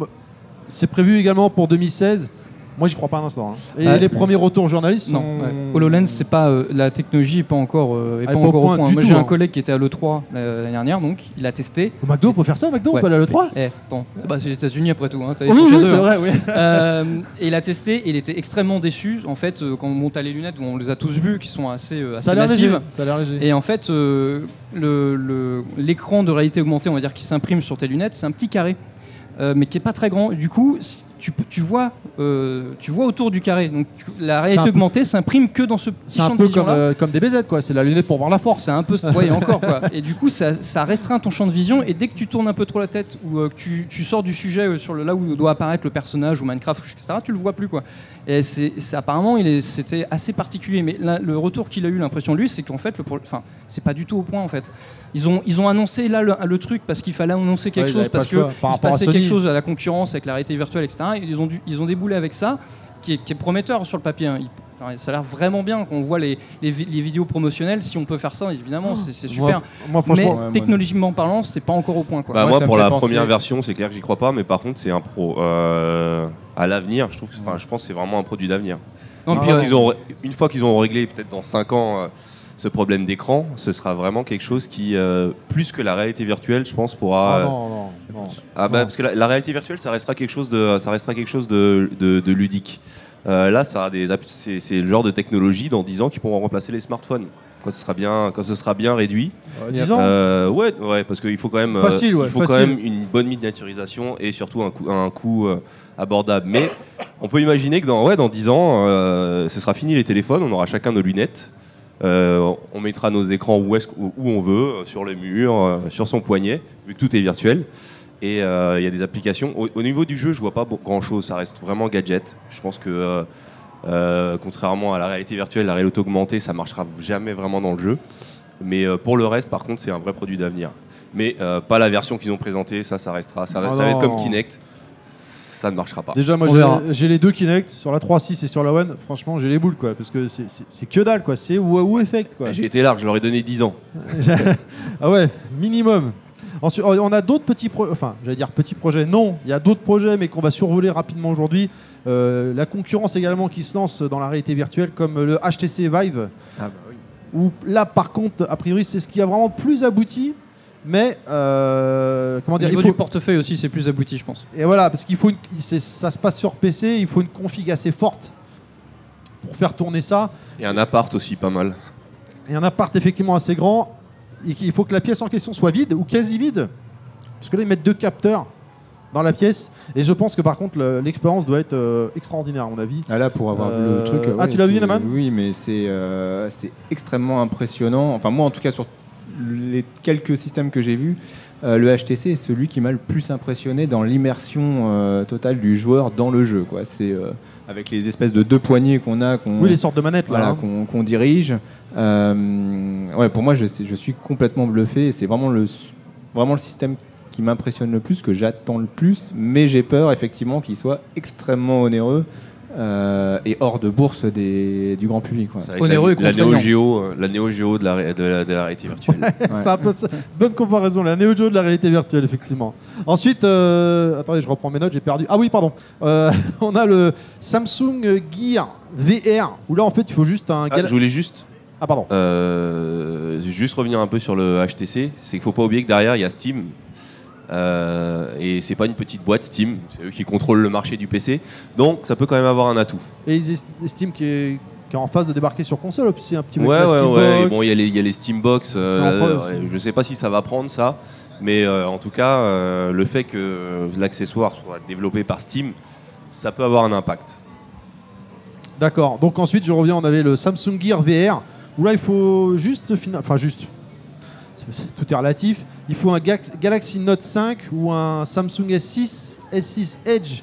c'est prévu également pour 2016. Moi, j'y crois pas un instant. hein. Et Ah, les premiers retours journalistes Non, sont. ouais. HoloLens, c'est pas euh, la technologie est pas encore, euh, est Elle pas encore point au point. du Moi, j'ai hein. un collègue qui était à l'E3 euh, l'année dernière, donc il a testé. Au McDo, on peut faire ça, au McDo, on Ouais. peut aller à l'E3 Eh, attends, bah, c'est les États-Unis après tout. Hein, t'as Oui, c'est hein. vrai, oui. Euh, et il a testé, et il était extrêmement déçu. En fait, euh, quand on monte à les lunettes, on les a tous vus, qui sont assez, euh, assez Ça a l'air léger. massives. Ça a l'air léger. Et en fait, euh, le- le- l'écran de réalité augmentée, on va dire, qui s'imprime sur tes lunettes, c'est un petit carré, euh, mais qui est pas très grand. Du coup, tu, tu vois, euh, tu vois autour du carré. Donc, tu- la C'est réalité un peu- augmentée s'imprime que dans ce petit C'est un champ de peu vision comme, euh, comme des BZ, quoi. C'est la lunette pour voir la force. c'est un peu. Ouais, encore quoi. Et du coup, ça, ça restreint ton champ de vision. Et dès que tu tournes un peu trop la tête ou euh, que tu, tu sors du sujet sur le, là où doit apparaître le personnage ou Minecraft, etc., tu le vois plus quoi. Et c'est c'est- apparemment, il c'était assez particulier. Mais le retour qu'il a eu, l'impression de lui, c'est qu'en fait, le, enfin, c'est pas du tout au point en fait. Ils ont, ils ont annoncé là le, le truc parce qu'il fallait annoncer quelque Ouais, chose parce que il se passait quelque chose à la concurrence avec la réalité virtuelle, etc. Ils ont, dû, ils ont déboulé avec ça, qui est, qui est prometteur sur le papier. hein. Enfin, ça a l'air vraiment bien quand on voit les, les, vi- les vidéos promotionnelles. Si on peut faire ça, évidemment, c'est c'est super. Moi, moi, franchement, mais ouais, moi, technologiquement parlant, c'est pas encore au point. Quoi. Bah, moi, pour la penser- première version, c'est clair que j'y crois pas, mais par contre, c'est un pro. Euh, à l'avenir, je trouve, que- je pense que c'est vraiment un produit d'avenir. Non, Une, euh, qu'ils ont- une fois qu'ils ont réglé, peut-être dans 5 ans, euh, ce problème d'écran, ce sera vraiment quelque chose qui, euh, plus que la réalité virtuelle, je pense, pourra. Ah, euh, non, non, non. Ah bah, parce que la, la réalité virtuelle, ça restera quelque chose de, ça restera quelque chose de, de- de ludique. Euh, là, ça a des, c'est, c'est le genre de technologie dans 10 ans qui pourront remplacer les smartphones quand ce sera bien, quand ce sera bien réduit. Euh, 10 ans Euh, ouais, ouais, parce qu'il faut quand même, Facile, ouais, il faut quand même une bonne miniaturisation et surtout un coût, un coût euh, abordable. Mais on peut imaginer que dans, ouais, dans 10 ans, ce sera fini les téléphones, on aura chacun nos lunettes. Euh, on mettra nos écrans où, on veut, euh, sur les murs, euh, sur son poignet, vu que tout est virtuel. Et euh, il y a des applications. Au, au niveau du jeu, je vois pas grand chose. Ça reste vraiment gadget. Je pense que, euh, euh, contrairement à la réalité virtuelle, la réalité augmentée, ça marchera jamais vraiment dans le jeu. Mais pour le reste, par contre, c'est un vrai produit d'avenir. Mais pas la version qu'ils ont présentée. Ça, ça restera. Ça, va- Oh ça va être comme Kinect. Ça ne marchera pas. Déjà, moi j'ai- j'ai les deux Kinect sur la 3.6 et sur la One. Franchement, j'ai les boules quoi, parce que c'est- c'est c'est que dalle quoi. C'est wow effect quoi. J'ai été large, je leur ai donné 10 ans. ah ouais, minimum. Ensuite, on a d'autres petits projets, enfin, j'allais dire petits projets. Non, il y a d'autres projets, mais qu'on va survoler rapidement aujourd'hui. Euh, la concurrence également qui se lance dans la réalité virtuelle, comme le HTC Vive, Ah bah oui. où là, par contre, a priori, c'est ce qui a vraiment plus abouti. Mais euh, comment Au dire, il niveau faut, du portefeuille aussi, c'est plus abouti, je pense. et voilà, parce qu'il faut une, il- ça se passe sur PC, il faut une config assez forte pour faire tourner ça. Et un appart aussi, pas mal. Et un appart effectivement assez grand. Et qu'il faut que la pièce en question soit vide ou quasi vide. Parce que là, ils mettent deux capteurs dans la pièce. Et je pense que par contre, le- l'expérience doit être euh, extraordinaire, à mon avis. Ah là, pour avoir vu Euh, le truc. ah, tu l'as vu, Naman Oui, mais c'est euh, c'est extrêmement impressionnant. Enfin, moi, en tout cas, sur les quelques systèmes que j'ai vus, euh, le HTC est celui qui m'a le plus impressionné dans l'immersion euh, totale du joueur dans le jeu. Quoi. C'est euh, avec les espèces de deux poignées qu'on a, qu'on Oui, les sortes de manettes voilà, hein. qu'on qu'on dirige. Ouais, pour moi, je, je suis complètement bluffé. C'est vraiment le, vraiment le système qui m'impressionne le plus, que j'attends le plus, mais j'ai peur effectivement qu'il soit extrêmement onéreux euh, et hors de bourse des, du grand public. ouais. C'est Onéreux la, et la Neo contraignant. Geo, euh, la Neo Geo de la, de la, de la réalité virtuelle. C'est un peu ça. Bonne comparaison, la Neo Geo de la réalité virtuelle, effectivement. Ensuite, euh, attendez, je reprends mes notes, j'ai perdu. Ah oui, pardon. Euh, on a le Samsung Gear VR, où là, en fait, il faut juste un. Ah, je voulais juste, Ah, pardon. euh, juste revenir un peu sur le HTC. C'est qu'il faut pas oublier que derrière il y a Steam. Euh, et c'est pas une petite boîte Steam, c'est eux qui contrôlent le marché du PC. Donc ça peut quand même avoir un atout. Et ils est- estiment qu'il est, en phase de débarquer sur console aussi un petit peu. Ouais, ouais, ouais. Bon, il y, a les- il y a les Steambox. Euh, je sais pas si ça va prendre ça, mais euh, en tout cas, euh, le fait que l'accessoire soit développé par Steam, ça peut avoir un impact. D'accord. Donc ensuite, je reviens, on avait le Samsung Gear VR, où là, il faut juste... Enfin, juste... c'est- c'est- tout est relatif. Il faut un Gax- Galaxy Note 5 ou un Samsung S6, S6 Edge.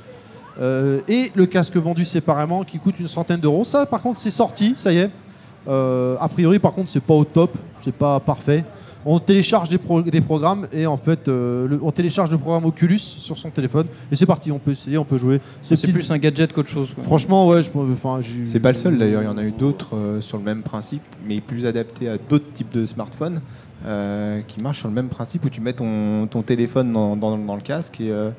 euh, et le casque vendu séparément qui coûte une centaine d'euros. Ça, par contre, c'est sorti, ça y est. Euh, a priori, par contre, c'est pas au top, c'est pas parfait. On télécharge des, pro- des programmes et en fait, euh, le- on télécharge le programme Oculus sur son téléphone et c'est parti. On peut essayer, on peut jouer. Ces C'est plus un gadget qu'autre chose. quoi. Franchement, ouais, je, enfin, C'est pas le seul d'ailleurs, il y en a eu d'autres euh, sur le même principe, mais plus adaptés à d'autres types de smartphones euh, qui marchent sur le même principe où tu mets ton, ton téléphone dans, dans- dans le casque et, euh,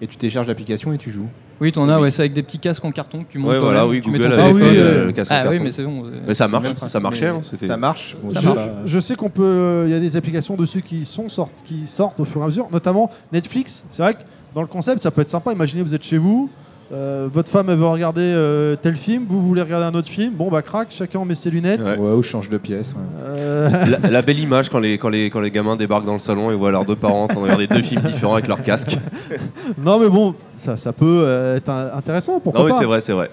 et tu télécharges l'application et tu joues. Oui, t'en as, ouais, c'est avec des petits casques en carton que tu montes Ouais, voilà, oui, tu mets Google ton avait téléphone, fait euh, euh, le casque en Ah oui, carton. mais c'est bon. Mais ça marche, ça marchait. mais hein, c'était- ça marche. Bon, Ça marche. pas- Je sais qu'on peut. Il y a des applications de ceux qui sont sortent, qui sortent au fur et à mesure, notamment Netflix. C'est vrai que dans le concept, ça peut être sympa. Imaginez, vous êtes chez vous, euh, votre femme elle veut regarder euh, tel film, vous voulez regarder un autre film. Bon bah crac, chacun met ses lunettes. Ouais. Ouais, ou change de pièce. ouais. Euh, La, la belle image quand les, quand, les, quand les gamins débarquent dans le salon et voient leurs deux parents en train de regarder deux films différents avec leur casque. non mais bon, ça, ça peut euh, être un- intéressant. Pourquoi Non, oui, pas c'est vrai, c'est vrai.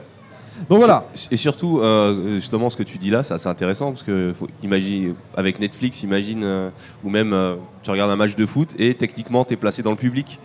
Donc voilà. Et surtout, euh, justement, ce que tu dis là, c'est intéressant parce que faut imagine, avec Netflix, imagine, euh, ou même euh, tu regardes un match de foot et techniquement tu es placé dans le public.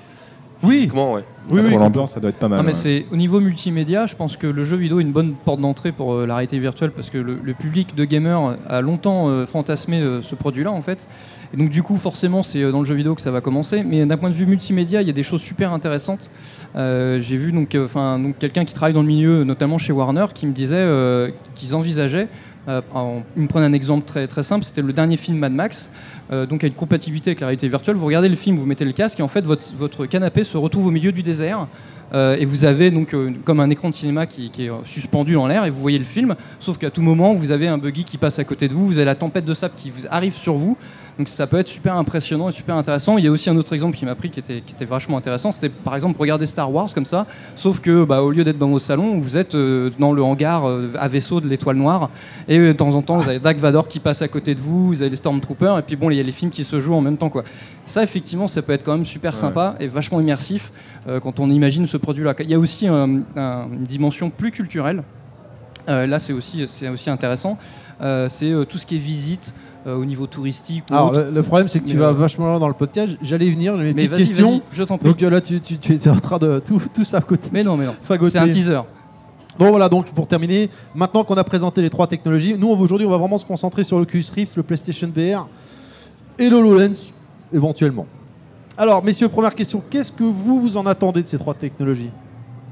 Oui. Ouais. Oui, oui. Pour l'ambiance, ça doit être pas mal. Non, mais ouais. c'est au niveau multimédia, je pense que le jeu vidéo est une bonne porte d'entrée pour euh, la réalité virtuelle parce que le, le public de gamers a longtemps euh, fantasmé euh, ce produit-là en fait. Et donc du coup, forcément, c'est euh, dans le jeu vidéo que ça va commencer. Mais d'un point de vue multimédia, il y a des choses super intéressantes. Euh, J'ai vu donc, euh, enfin, donc quelqu'un qui travaille dans le milieu, notamment chez Warner, qui me disait euh, qu'ils envisageaient. Euh, en- me un exemple très simple. C'était le dernier film Mad Max. Euh, donc, a une compatibilité avec la réalité virtuelle. Vous regardez le film, vous mettez le casque et en fait, votre, canapé se retrouve au milieu du désert. Euh, et vous avez donc euh, comme un écran de cinéma qui, est euh, suspendu dans l'air et vous voyez le film, sauf qu'à tout moment vous avez un buggy qui passe à côté de vous, vous avez la tempête de sable qui arrive sur vous, donc ça peut être super impressionnant et super intéressant. Il y a aussi un autre exemple qui m'a pris qui était, qui était vachement intéressant, c'était par exemple regarder Star Wars comme ça, sauf que bah, au lieu d'être dans vos salons, vous êtes euh, dans le hangar euh, à vaisseau de l'étoile noire et euh, de temps en temps vous avez Dark Vador qui passe à côté de vous, vous avez les Stormtroopers et puis bon il y a les films qui se jouent en même temps quoi. Ça effectivement ça peut être quand même super sympa et vachement immersif euh, quand on imagine ce produit-là. Il y a aussi un- un- une dimension plus culturelle. Euh, là, c'est aussi, aussi intéressant. Euh, c'est euh, tout ce qui est visite euh, au niveau touristique. Ou Alors autre. le, le problème c'est que tu Mais, vas euh, vachement loin dans le podcast. J'allais y venir, j'ai mes Mais petites vas-y, questions. vas-y, je t'en prie. Donc euh, là, tu, tu, tu étais en train de tout, tout saboter. mais non, mais non. C'est un teaser. Donc voilà, donc pour terminer, maintenant qu'on a présenté les trois technologies, nous aujourd'hui on va vraiment se concentrer sur le Oculus Rift, le PlayStation VR et le HoloLens éventuellement. Alors messieurs, première question, qu'est-ce que vous vous en attendez de ces trois technologies?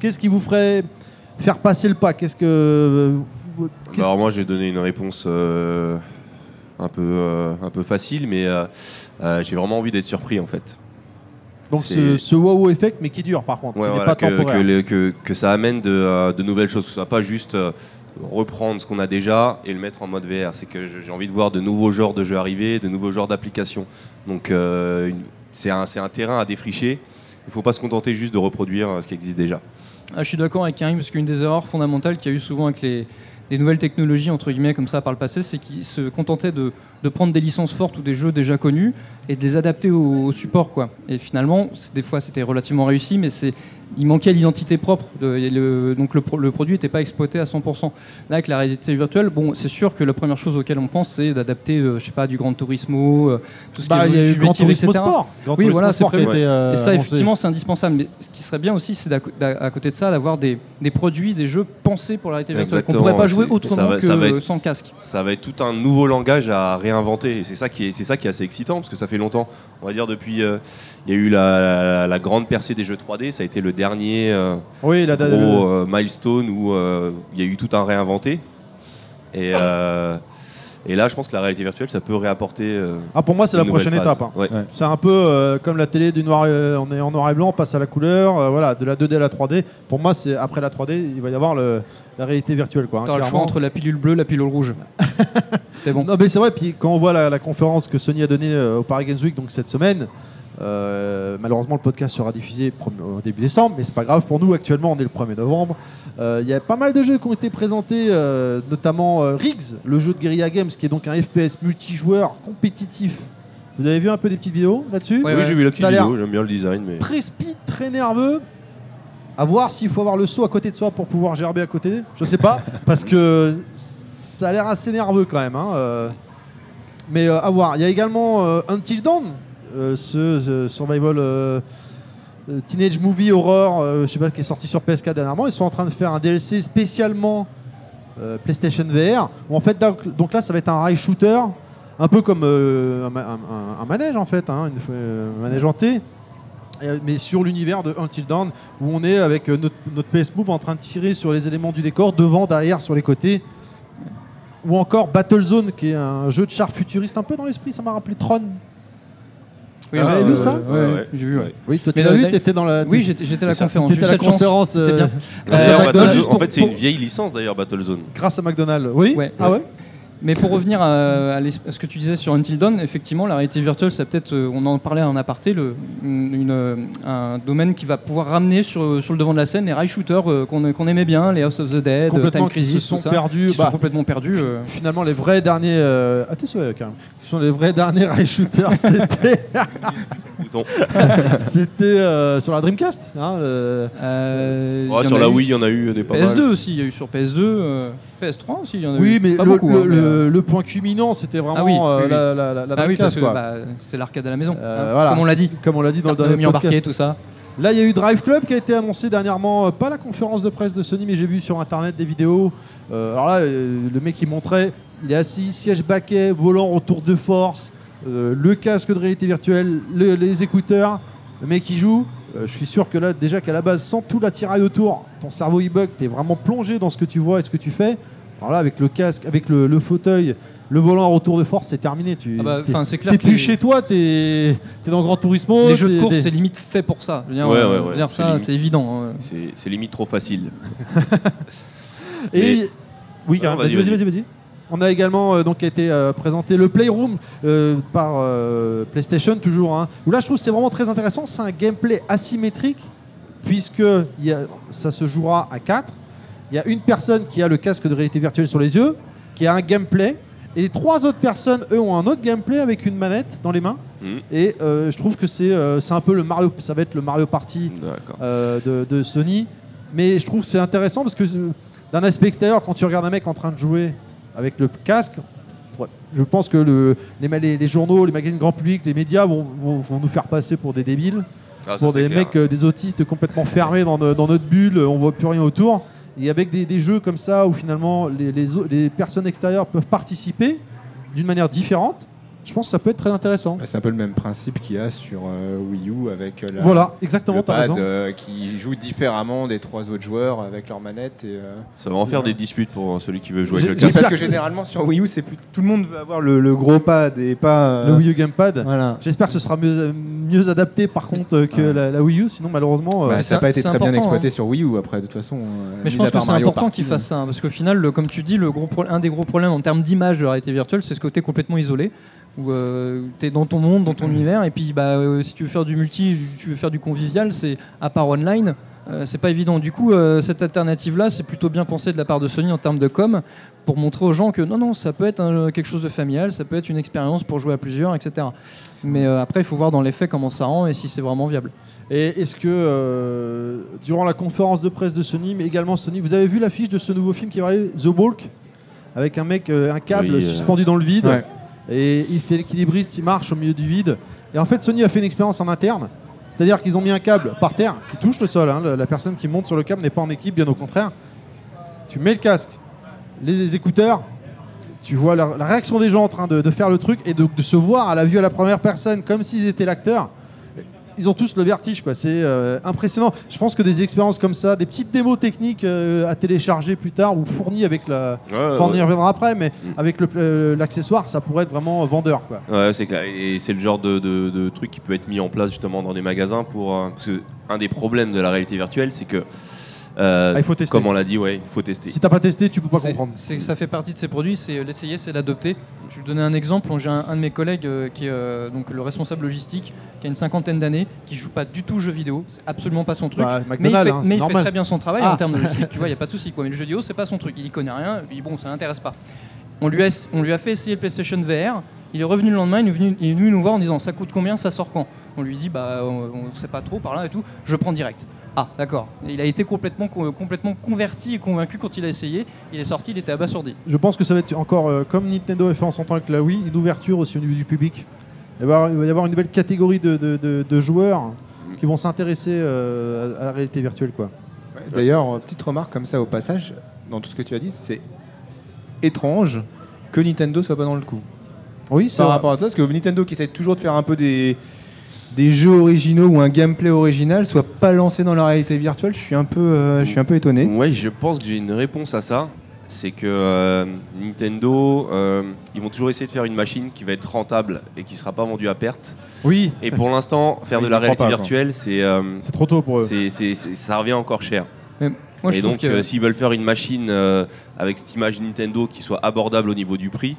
Qu'est-ce qui vous ferait faire passer le pas? Qu'est-ce que. qu'est-ce- Alors moi, je vais donner une réponse euh, un, peu, euh, un peu facile, mais euh, euh, j'ai vraiment envie d'être surpris en fait. Donc ce, ce wow effect, mais qui dure par contre, Ouais, qui voilà, pas que, temporaire. que, le- que- que ça amène de, de nouvelles choses, que ce soit pas juste reprendre ce qu'on a déjà et le mettre en mode VR. C'est que j'ai envie de voir de nouveaux genres de jeux arriver, de nouveaux genres d'applications. Donc euh, c'est un, c'est un terrain à défricher. Il ne faut pas se contenter juste de reproduire ce qui existe déjà. Ah, je suis d'accord avec Karim parce qu'une des erreurs fondamentales qu'il y a eu souvent avec les, les nouvelles technologies entre guillemets comme ça par le passé, c'est qu'ils se contentaient de, prendre des licences fortes ou des jeux déjà connus et de les adapter au, au support quoi. Et finalement, des fois c'était relativement réussi, mais c'est il manquait l'identité propre, de, et le- donc le, pro- le produit n'était pas exploité à 100%. Là, avec la réalité virtuelle, bon, c'est sûr que la première chose auquel on pense, c'est d'adapter, euh, je sais pas, du Gran Turismo, euh, tout ce Bah, qui il y a est eu Grand Turismo. Sport. Grand Oui, Turismo voilà, Sport qui euh, Et ça, annoncé. effectivement, c'est indispensable. Mais ce qui serait bien aussi, c'est à côté de ça, d'avoir des, des produits, des jeux pensés pour la réalité virtuelle, qu'on ne pourrait pas jouer autrement va- que être- sans casque. Ça va être tout un nouveau langage à réinventer. Et c'est ça qui est, c'est ça qui est assez excitant parce que ça fait longtemps. On va dire depuis, euh, il y a eu la, la- la grande percée des jeux 3D. Ça a été le dernier euh, Oui, la, gros le- euh, milestone où euh, il y a eu tout un réinventé. Et, euh, et là, je pense que la réalité virtuelle, ça peut réapporter. euh, Ah, pour moi, c'est la prochaine phase. étape. hein. Ouais. C'est un peu euh, comme la télé du noir, euh, on est en noir et blanc, on passe à la couleur, euh, voilà, de la 2D à la 3D. Pour moi, c'est après la 3D, il va y avoir le- la réalité virtuelle, quoi. hein, le choix entre la pilule bleue et la pilule rouge. c'est bon. Non, mais c'est vrai. Puis quand on voit la, la conférence que Sony a donnée euh, au Paris Games Week, donc cette semaine, euh, malheureusement le podcast sera diffusé au début décembre, mais c'est pas grave pour nous. Actuellement, on est le 1er novembre. Euh, Il y a pas mal de jeux qui ont été présentés, euh, notamment euh, Riggs, le jeu de Guerrilla Games, qui est donc un FPS multijoueur compétitif. Vous avez vu un peu des petites vidéos là-dessus? Ouais, oui, j'ai vu la petite vidéo. J'aime bien le design, mais Très speed, très nerveux. À voir s'il faut avoir le saut à côté de soi pour pouvoir gerber à côté. Je sais pas, parce que ça a l'air assez nerveux quand même. hein. Mais euh, à voir. Il y a également euh, Until Dawn, ce, ce survival euh, euh, teenage movie horror, euh, je sais pas, qui est sorti sur PS4 dernièrement. Ils sont en train de faire un DLC spécialement euh, PlayStation VR. En fait, donc, là, ça va être un rail shooter, un peu comme euh, un, ma- un- un- un manège en fait, hein, un manège hanté. Euh, mais sur l'univers de Until Dawn, où on est avec euh, notre, notre PS Move en train de tirer sur les éléments du décor, devant, derrière, sur les côtés. Ou encore Battlezone, qui est un jeu de char futuriste, un peu dans l'esprit, ça m'a rappelé Tron. Oui, Vous avez vu ouais, ça ouais, Ouais, ouais. J'ai vu. ouais. Oui, toi Mais tu l'as vu, t'étais dans la. Oui, j'étais j'étais à la conférence. T'étais à J'ai la eu cette chance, conférence. C'était bien. euh, grâce Euh, à D'ailleurs, McDonald's, en fait, c'est pour- une vieille licence d'ailleurs, Battlezone. Grâce à McDonald's. Oui Ouais. Ah ouais Mais pour revenir à, à l'es- à ce que tu disais sur Until Dawn, effectivement, la réalité virtuelle, c'est peut-être, euh, on en parlait en aparté, le, une, une, euh, un domaine qui va pouvoir ramener sur, sur le devant de la scène les rail shooters euh, qu'on aimait bien, les House of the Dead, Time qui se Crisis, sont tout ça, perdus. qui sont bah, complètement perdus. euh. finalement, les vrais derniers. Euh... Ah, quand même. Qui sont les vrais derniers rail shooters, c'était. Bouton. c'était euh, sur la Dreamcast. hein, le- Euh, Ouais, sur la eu Wii, il y en a eu des pas PS2 mal. aussi, il y a eu sur PS2, euh, PS3 aussi, il y en a eu. Oui, mais pas le, beaucoup. le- hein, mais, euh, le point culminant, c'était vraiment Ah oui, euh, oui, oui. la, la, la, la ah oui, parce que bah, c'est l'arcade à la maison, Euh, hein, voilà. comme on l'a dit. Comme on l'a dit dans le Carte dernier podcast. embarqué, tout ça. Là, il y a eu Drive Club qui a été annoncé dernièrement, pas la conférence de presse de Sony, mais j'ai vu sur internet des vidéos. Euh, alors là, euh, le mec il montrait, il est assis, siège baquet, volant retour de force, euh, le casque de réalité virtuelle, le- les écouteurs, le mec qui joue. Je suis sûr que là, déjà qu'à la base, sans tout l'attirail autour, ton cerveau il bug, t'es vraiment plongé dans ce que tu vois et ce que tu fais. Alors là, avec le casque, avec le, le fauteuil, le volant à retour de force, c'est terminé. Tu Ah bah, c'est clair que plus les- chez toi, t'es es dans Grand Turismo. Les jeux de course, c'est limite fait pour ça. Ouais, euh, ouais, ouais, c'est évident. C'est limite trop facile. Et oui, Karim, vas-y, vas-y, vas-y, vas-y. vas-y. On a également euh, donc été euh, présenté le Playroom euh, par euh, PlayStation toujours. hein, où là, je trouve que c'est vraiment très intéressant. C'est un gameplay asymétrique puisque il y a- ça se jouera à 4 Il y a une personne qui a le casque de réalité virtuelle sur les yeux, qui a un gameplay, et les trois autres personnes, eux, ont un autre gameplay avec une manette dans les mains. Mhm. Et euh, je trouve que c'est euh, c'est un peu le Mario, ça va être le Mario Party euh, de, de Sony. Mais je trouve que c'est intéressant parce que d'un aspect extérieur, quand tu regardes un mec en train de jouer avec le casque, je pense que le- les, journaux, les magazines grand public, les médias vont, vont- vont nous faire passer pour des débiles, Ah, pour des clair. mecs, des autistes complètement fermés dans, dans notre bulle, on voit plus rien autour. Et avec des, jeux comme ça où finalement les personnes extérieures peuvent participer d'une manière différente, Je pense que ça peut être très intéressant. C'est un peu le même principe qu'il y a sur euh, Wii U avec euh, la, Voilà, exactement, le pad raison. euh, qui joue différemment des trois autres joueurs avec leur manette. Et, euh, Ça va en faire des disputes pour celui qui veut jouer avec le casque. parce que généralement sur Wii U, c'est plus tout le monde veut avoir le, le gros pad et pas euh, Le Wii U Gamepad. Voilà. J'espère que ce sera mieux, mieux adapté par contre euh, que Ouais. la, la Wii U, sinon malheureusement. Bah, ça n'a pas été très bien exploité hein. sur Wii U après de toute façon. Mais je pense que c'est important qu'ils fassent ça, hein, parce qu'au final, le- comme tu dis, le gros pro- un des gros problèmes en termes d'image de la réalité virtuelle, c'est ce côté complètement isolé, où tu es dans ton monde, dans ton univers, et puis bah, euh, si tu veux faire du multi, tu veux faire du convivial, c'est à part online. euh, c'est pas évident. Du coup, euh, cette alternative-là, c'est plutôt bien pensé de la part de Sony en termes de com, pour montrer aux gens que non, non, ça peut être un- quelque chose de familial, ça peut être une expérience pour jouer à plusieurs, etc. Mais euh, après, il faut voir dans les faits comment ça rend et si c'est vraiment viable. Et est-ce que euh, durant la conférence de presse de Sony, mais également Sony, vous avez vu l'affiche de ce nouveau film qui va arriver, The Walk, avec un mec, euh, un câble Oui, euh, suspendu dans le vide, Ouais. Et il fait l'équilibriste, il marche au milieu du vide. Et en fait, Sony a fait une expérience en interne, c'est-à-dire qu'ils ont mis un câble par terre qui touche le sol. hein. La, personne qui monte sur le câble n'est pas en équipe, bien au contraire. Tu mets le casque, les écouteurs. Tu vois la, réaction des gens en train de, faire le truc et de se voir à la vue à la première personne comme s'ils étaient l'acteur ils ont tous le vertige, quoi. C'est euh, impressionnant. Je pense que des expériences comme ça, des petites démos techniques euh, à télécharger plus tard ou fournies avec la. Ouais, Enfin, on ouais. y reviendra après, mais Mm. avec euh, l'accessoire, ça pourrait être vraiment vendeur, quoi. Ouais, c'est clair. Et c'est le genre de, de- de truc qui peut être mis en place justement dans des magasins pour. parce que un des problèmes de la réalité virtuelle, c'est que. Euh, Ah, il faut tester. Comme on l'a dit, ouais, il faut tester. Si t'as pas testé, tu peux pas comprendre. c'est- ça fait partie de ces produits, c'est euh, l'essayer, c'est l'adopter. Je vais vous donner un exemple. J'ai un, un de mes collègues euh, qui est euh, donc le responsable logistique, qui a une cinquantaine d'années, qui joue pas du tout aux jeux vidéo. C'est absolument pas son truc. Bah, mais il, fait, hein, mais c'est il fait normal. très bien son travail Ah. en termes de logistique. tu vois, il y a pas de souci. quoi. Mais le jeu vidéo, c'est pas son truc. Il y connaît rien. Et puis bon, ça l'intéresse pas. On lui, a, on lui a fait essayer le PlayStation VR. Il est revenu le lendemain, il est venu, il est venu nous voir en disant ça coûte combien, ça sort quand? On lui dit bah on, on sait pas trop par là et tout. Je prends direct. Ah d'accord. Il a été complètement co- complètement converti et convaincu quand il a essayé. Il est sorti, il était abasourdi. Je pense que ça va être encore, euh, comme Nintendo a fait en son temps avec la Wii, une ouverture aussi au niveau du public. Il va y avoir, une nouvelle catégorie de, de- de- de joueurs qui vont s'intéresser euh, à, la réalité virtuelle, quoi. D'ailleurs, euh, petite remarque comme ça au passage, dans tout ce que tu as dit, c'est étrange que Nintendo soit pas dans le coup. Oui, c'est Par vrai. rapport à ça, parce que Nintendo qui essaie toujours de faire un peu des, des jeux originaux ou un gameplay original soit pas lancé dans la réalité virtuelle, je suis un peu, euh, je suis un peu étonné. Ouais, je pense que j'ai une réponse à ça. C'est que euh, Nintendo, euh, ils vont toujours essayer de faire une machine qui va être rentable et qui sera pas vendue à perte. Oui, Et pour l'instant, faire de la réalité pas, virtuelle, c'est, c'est trop tôt pour eux. c'est- ça revient encore cher. Moi je et donc, que s'ils veulent faire une machine avec cette image Nintendo qui soit abordable au niveau du prix,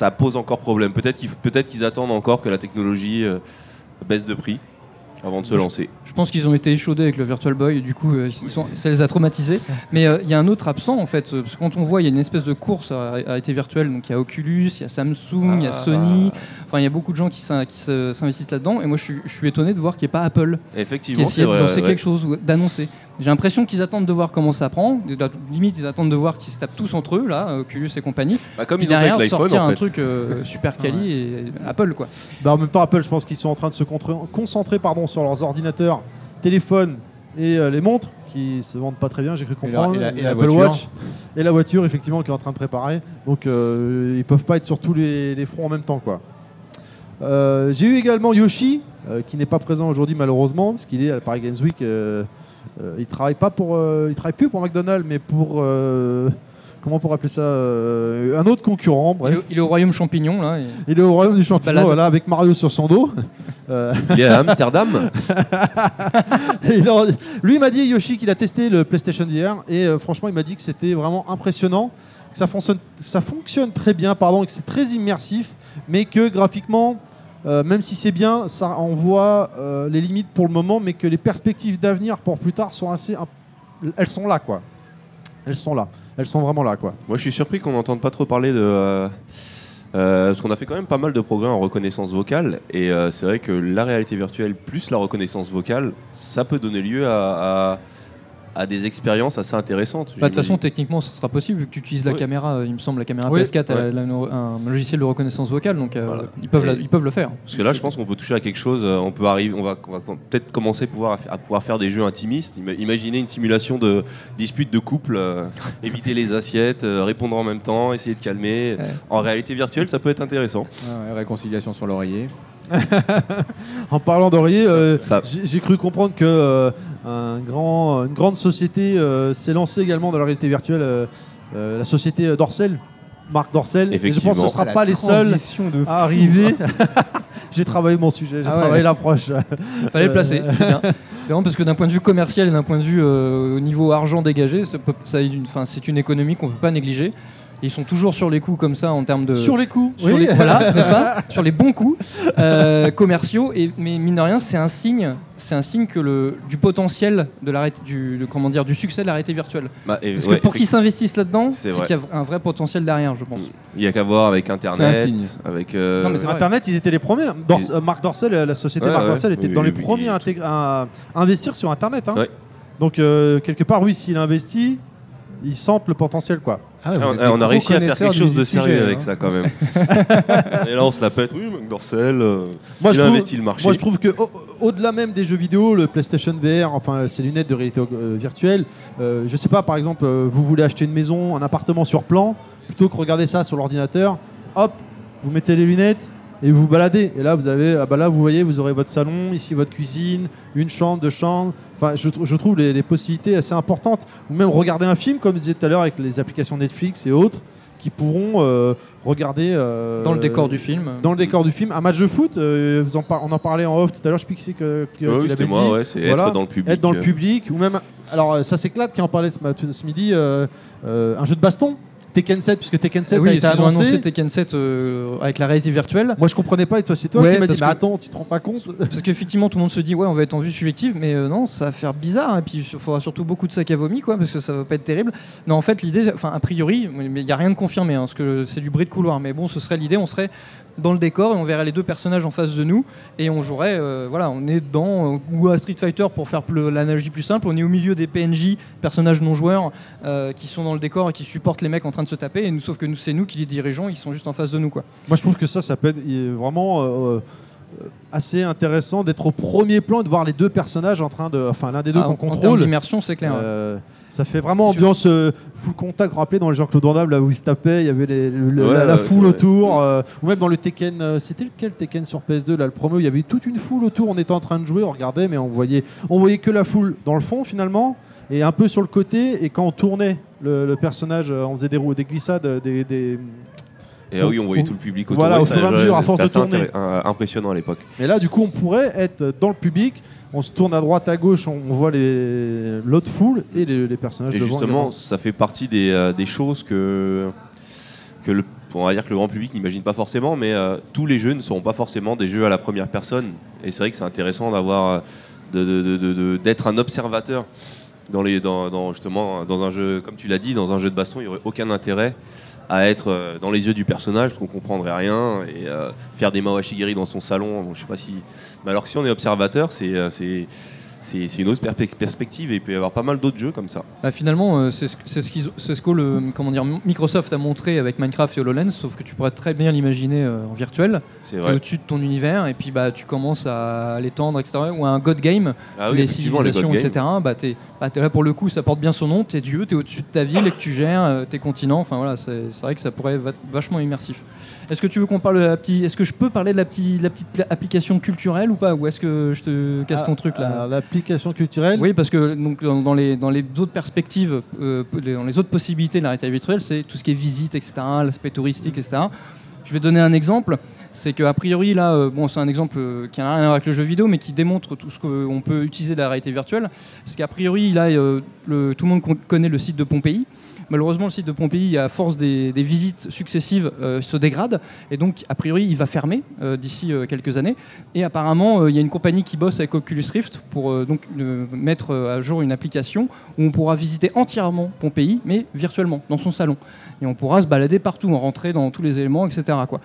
ça pose encore problème. Peut-être qu'ils peut qu'ils attendent encore que la technologie euh, baisse de prix avant de se lancer. Je pense qu'ils ont été échaudés avec le Virtual Boy et du coup euh, ils sont- ça les a traumatisés. Mais euh, il y a un autre absent en fait, parce que quand on voit il y a une espèce de course à à réalité virtuelle, donc il y a Oculus, il y a Samsung, il y a Ah. Sony, enfin il y a beaucoup de gens qui s'in- qui se- s'investissent là-dedans et moi je suis, je suis étonné de voir qu'il n'y ait pas Apple qui Effectivement, c'est essaie de lancer ouais. quelque chose, d'annoncer. J'ai l'impression qu'ils attendent de voir comment ça prend, limite ils attendent de voir qu'ils se tapent tous entre eux là, Oculus et compagnie, Bah, comme ils ont fait derrière avec l'iPhone sortir en un fait. truc euh, super quali et Apple quoi. Bah, en même temps, Apple, je pense qu'ils sont en train de se concentrer pardon, sur leurs ordinateurs, téléphones et euh, les montres qui se vendent pas très bien, j'ai cru Et la- comprendre. et la- et Apple voiture. Watch et la voiture, effectivement, qui est en train de préparer. Donc, euh, ils peuvent pas être sur tous les, les fronts en même temps, quoi. Euh, j'ai eu également Yoshi, euh, qui n'est pas présent aujourd'hui malheureusement, parce qu'il est à la Paris Games Week. Euh, il travaille pas pour, euh, il travaille plus pour McDonald's, mais pour euh, comment on pourrait appeler ça, euh, un autre concurrent. Il est, il est au royaume champignon là. et- il est au royaume du champignon, voilà, avec Mario sur son dos. Il est à Amsterdam. Et il en- lui il m'a dit Yoshi qu'il a testé le PlayStation VR et euh, franchement il m'a dit que c'était vraiment impressionnant, que ça fonctionne, ça fonctionne très bien, pardon, et que c'est très immersif, mais que graphiquement, euh, même si c'est bien, ça envoie euh, les limites pour le moment, mais que les perspectives d'avenir pour plus tard sont assez, elles sont là quoi, elles sont là, elles sont vraiment là quoi. Moi, je suis surpris qu'on n'entende pas trop parler de. euh, euh, parce qu'on a fait quand même pas mal de progrès en reconnaissance vocale, et c'est vrai que la réalité virtuelle plus la reconnaissance vocale, ça peut donner lieu à- à des expériences assez intéressantes. Bah, De toute façon, techniquement, ça sera possible vu que tu utilises la Oui. caméra. euh, Il me semble la caméra Oui. PS4 a Ouais. un logiciel de reconnaissance vocale, donc euh, Voilà. ils, peuvent la- ils peuvent le faire. Parce que là, je pense qu'on peut toucher à quelque chose. euh, On peut arriver, on va, on va peut-être commencer à pouvoir, à pouvoir faire des jeux intimistes. Ima- Imaginez une simulation de dispute de couple, euh, éviter les assiettes, euh, répondre en même temps, essayer de calmer. Ouais. En réalité virtuelle, ça peut être intéressant. Ah ouais, réconciliation sur l'oreiller. En parlant d'Aurier, euh, Ça- j'ai j'ai cru comprendre que euh, un grand, une grande société euh, s'est lancée également dans la réalité virtuelle, euh, euh, la société Dorcel, Marc Dorcel. Et je pense que ce ne sera La pas les seuls à arriver. j'ai travaillé mon sujet, j'ai Ah ouais. travaillé l'approche. Fallait le placer. c'est bien. Vraiment, parce que d'un point de vue commercial et d'un point de vue euh, au niveau argent dégagé, a une- c'est une économie qu'on ne peut pas négliger. Ils sont toujours sur les coups comme ça en termes de. Sur les coups, sur oui. les, voilà, n'est-ce pas? Sur les bons coups euh, commerciaux. Et, mais mine de rien, c'est un signe, c'est un signe que le, du potentiel de la, du, de- comment dire, du succès de la réalité virtuelle. Bah, et- Parce ouais, que pour qu'ils s'investissent là-dedans, C'est qu'il y a un vrai potentiel derrière, je pense. Il y a qu'à voir avec C'est un Internet, signe. avec. euh, Non, mais c'est. Internet, ils étaient les premiers. Dors- Et- euh, Marc Dorcel, la société Ouais, Marc ouais. Dorcel était Oui, dans les oui, premiers oui. à, intégr- à investir sur Internet. hein. Ouais. Donc euh, quelque part, oui, s'il investit, ils sentent le potentiel, quoi. Ah, Ah, on, a réussi à faire quelque chose de sérieux sujet, avec hein. ça quand même. Et là on se la pète, oui, Marc Dorcel, euh, Moi, il je a trouve- investi le marché. Moi, je trouve que au- au-delà même des jeux vidéo, le PlayStation VR, enfin ces lunettes de réalité euh, virtuelle, euh, je sais pas, par exemple, euh, vous voulez acheter une maison, un appartement sur plan, plutôt que regarder ça sur l'ordinateur, hop, vous mettez les lunettes et vous vous baladez. Et là, vous avez, ah bah là, vous voyez, vous aurez votre salon, ici votre cuisine, une chambre, deux chambres. Enfin, je, je trouve les, les possibilités assez importantes. Ou même regarder un film, comme je disais tout à l'heure, avec les applications Netflix et autres, qui pourront euh, regarder euh, Dans le décor du film. dans le décor du film, un match de foot, euh, vous en par- on en parlait en off tout à l'heure, je sais plus qui c'est que, que- qui oui, moi, ouais, c'est Voilà, être dans le public. Être dans le public, ou même, alors ça s'éclate qui en parlait ce, midi, euh, euh, un jeu de baston, Tekken 7, puisque Tekken 7 Ah oui, a ils été ont annoncé. annoncé Tekken 7 euh, avec la réalité virtuelle. Moi je comprenais pas, et toi c'est toi Ouais, qui m'as dit, mais attends, tu te rends pas compte Parce qu'effectivement, tout le monde se dit, ouais, on va être en vue subjective, mais euh, non, ça va faire bizarre. Et puis, il faudra surtout beaucoup de sac à vomi, quoi, parce que ça va pas être terrible. Non, en fait, l'idée, enfin, a priori, mais il n'y a rien de confirmé, hein, parce que c'est du bruit de couloir. Mais bon, ce serait l'idée, on serait dans le décor et on verrait les deux personnages en face de nous et on jouerait, euh, voilà, on est dans, euh, ou à Street Fighter pour faire l'analogie plus simple, on est au milieu des PNJ, personnages non joueurs, euh, qui sont dans le décor et qui supportent les mecs en train de se taper, et nous, sauf que nous, c'est nous qui les dirigeons, ils sont juste en face de nous, quoi. Moi je trouve que ça, ça peut être vraiment assez intéressant d'être au premier plan et de voir les deux personnages en train de. Enfin, l'un des deux Ah, qu'on contrôle. d'immersion, c'est clair. Euh, ça fait vraiment ambiance euh, full contact. Rappelez dans les Jean-Claude Van Damme, là où ils se tapaient, il y avait les- le- Ouais, la, la ouais, foule autour. euh, ou même dans le Tekken, euh, c'était lequel Tekken sur PS2 là, le promo, il y avait toute une foule autour. On était en train de jouer, on regardait, mais on voyait, on voyait que la foule dans le fond finalement et un peu sur le côté. Et quand on tournait le, le personnage, euh, on faisait des, roues- des glissades, des, des- Et ah oui, on voyait tout le public autour. Voilà, au fur et à mesure, à force de tourner. euh, impressionnant à l'époque. Et là, du coup, on pourrait être dans le public. On se tourne à droite, à gauche, on voit les- l'autre foule et les, les personnages Et devant justement, ça fait partie des, euh, des choses que, que le, on va dire que le grand public n'imagine pas forcément, mais euh, tous les jeux ne seront pas forcément des jeux à la première personne. Et c'est vrai que c'est intéressant d'avoir d'être un observateur dans les, dans, dans, justement dans un jeu, comme tu l'as dit, dans un jeu de baston, il n'y aurait aucun intérêt à être euh, dans les yeux du personnage qu'on comprendrait rien et euh, faire des mawashigiri dans son salon. Bon, je sais pas si. Mais alors que si on est observateur, c'est euh, c'est une autre perspective et il peut y avoir pas mal d'autres jeux comme ça. Bah, finalement, euh, c'est ce, que le, comment dire, Microsoft a montré avec Minecraft et HoloLens, sauf que tu pourrais très bien l'imaginer euh, en virtuel. C'est au-dessus de ton univers et puis bah, tu commences à l'étendre, etc. Ou un God Game, Ah oui, les civilisations, etc. Bah, t'es, bah, t'es là pour le coup, ça porte bien son nom, t'es Dieu, t'es au-dessus de ta ville et que tu gères euh, tes continents. Enfin voilà, c'est, vrai que ça pourrait être va- vachement immersif. Est-ce que tu veux qu'on parle de la petite. Est-ce que je peux parler de la, petite la petite pla- application culturelle ou pas? Ou est-ce que je te casse ton truc là? L'application culturelle? Oui, parce que donc, dans, les, dans les autres perspectives, euh, dans les autres possibilités de la réalité virtuelle, c'est tout ce qui est visite, etc., l'aspect touristique, etc. Je vais donner un exemple. C'est qu'a priori, là, euh, bon, c'est un exemple euh, qui n'a rien à voir avec le jeu vidéo, mais qui démontre tout ce qu'on peut utiliser de la réalité virtuelle. C'est qu'a priori, là, le- tout le monde con- connaît le site de Pompéi. Malheureusement, le site de Pompéi, à force des, des visites successives, euh, se dégrade. Et donc, a priori, il va fermer euh, d'ici euh, quelques années. Et apparemment, il y a une compagnie qui bosse avec Oculus Rift pour donc mettre à jour une application où on pourra visiter entièrement Pompéi, mais virtuellement, dans son salon. Et on pourra se balader partout, en rentrer dans tous les éléments, etc. Quoi.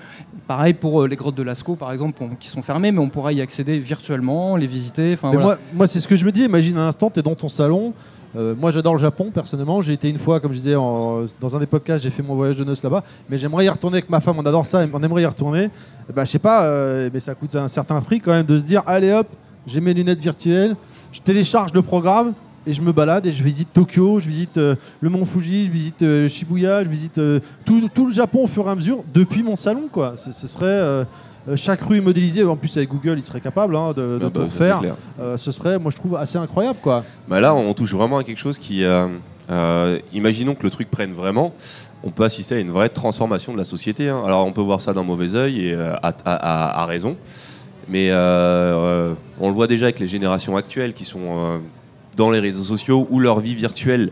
Pareil pour les grottes de Lascaux, par exemple, qui sont fermées, mais on pourra y accéder virtuellement, les visiter. Voilà. moi, moi c'est ce que je me dis. Imagine un instant, tu es dans ton salon. Euh, moi, j'adore le Japon, personnellement. J'ai été une fois, comme je disais, dans un des podcasts, j'ai fait mon voyage de noces là-bas. Mais j'aimerais y retourner avec ma femme, on adore ça, on aimerait y retourner. Ben, je sais pas, euh, mais ça coûte un certain prix quand même de se dire allez hop, j'ai mes lunettes virtuelles, je télécharge le programme et je me balade et je visite Tokyo, je visite euh, le mont Fuji, je visite Shibuya, je visite tout, tout le Japon au fur et à mesure depuis mon salon. Quoi. Ce, serait chaque rue modélisée, en plus avec Google, il serait capable hein, de, de Ah bah, tout clair. Euh, ce serait, moi je trouve, assez incroyable. quoi. Bah là, on touche vraiment à quelque chose qui. euh, euh, imaginons que le truc prenne vraiment. On peut assister à une vraie transformation de la société. hein. Alors, on peut voir ça d'un mauvais œil et euh, à, à- à- à raison. Mais euh, euh, on le voit déjà avec les générations actuelles qui sont euh, dans les réseaux sociaux où leur vie virtuelle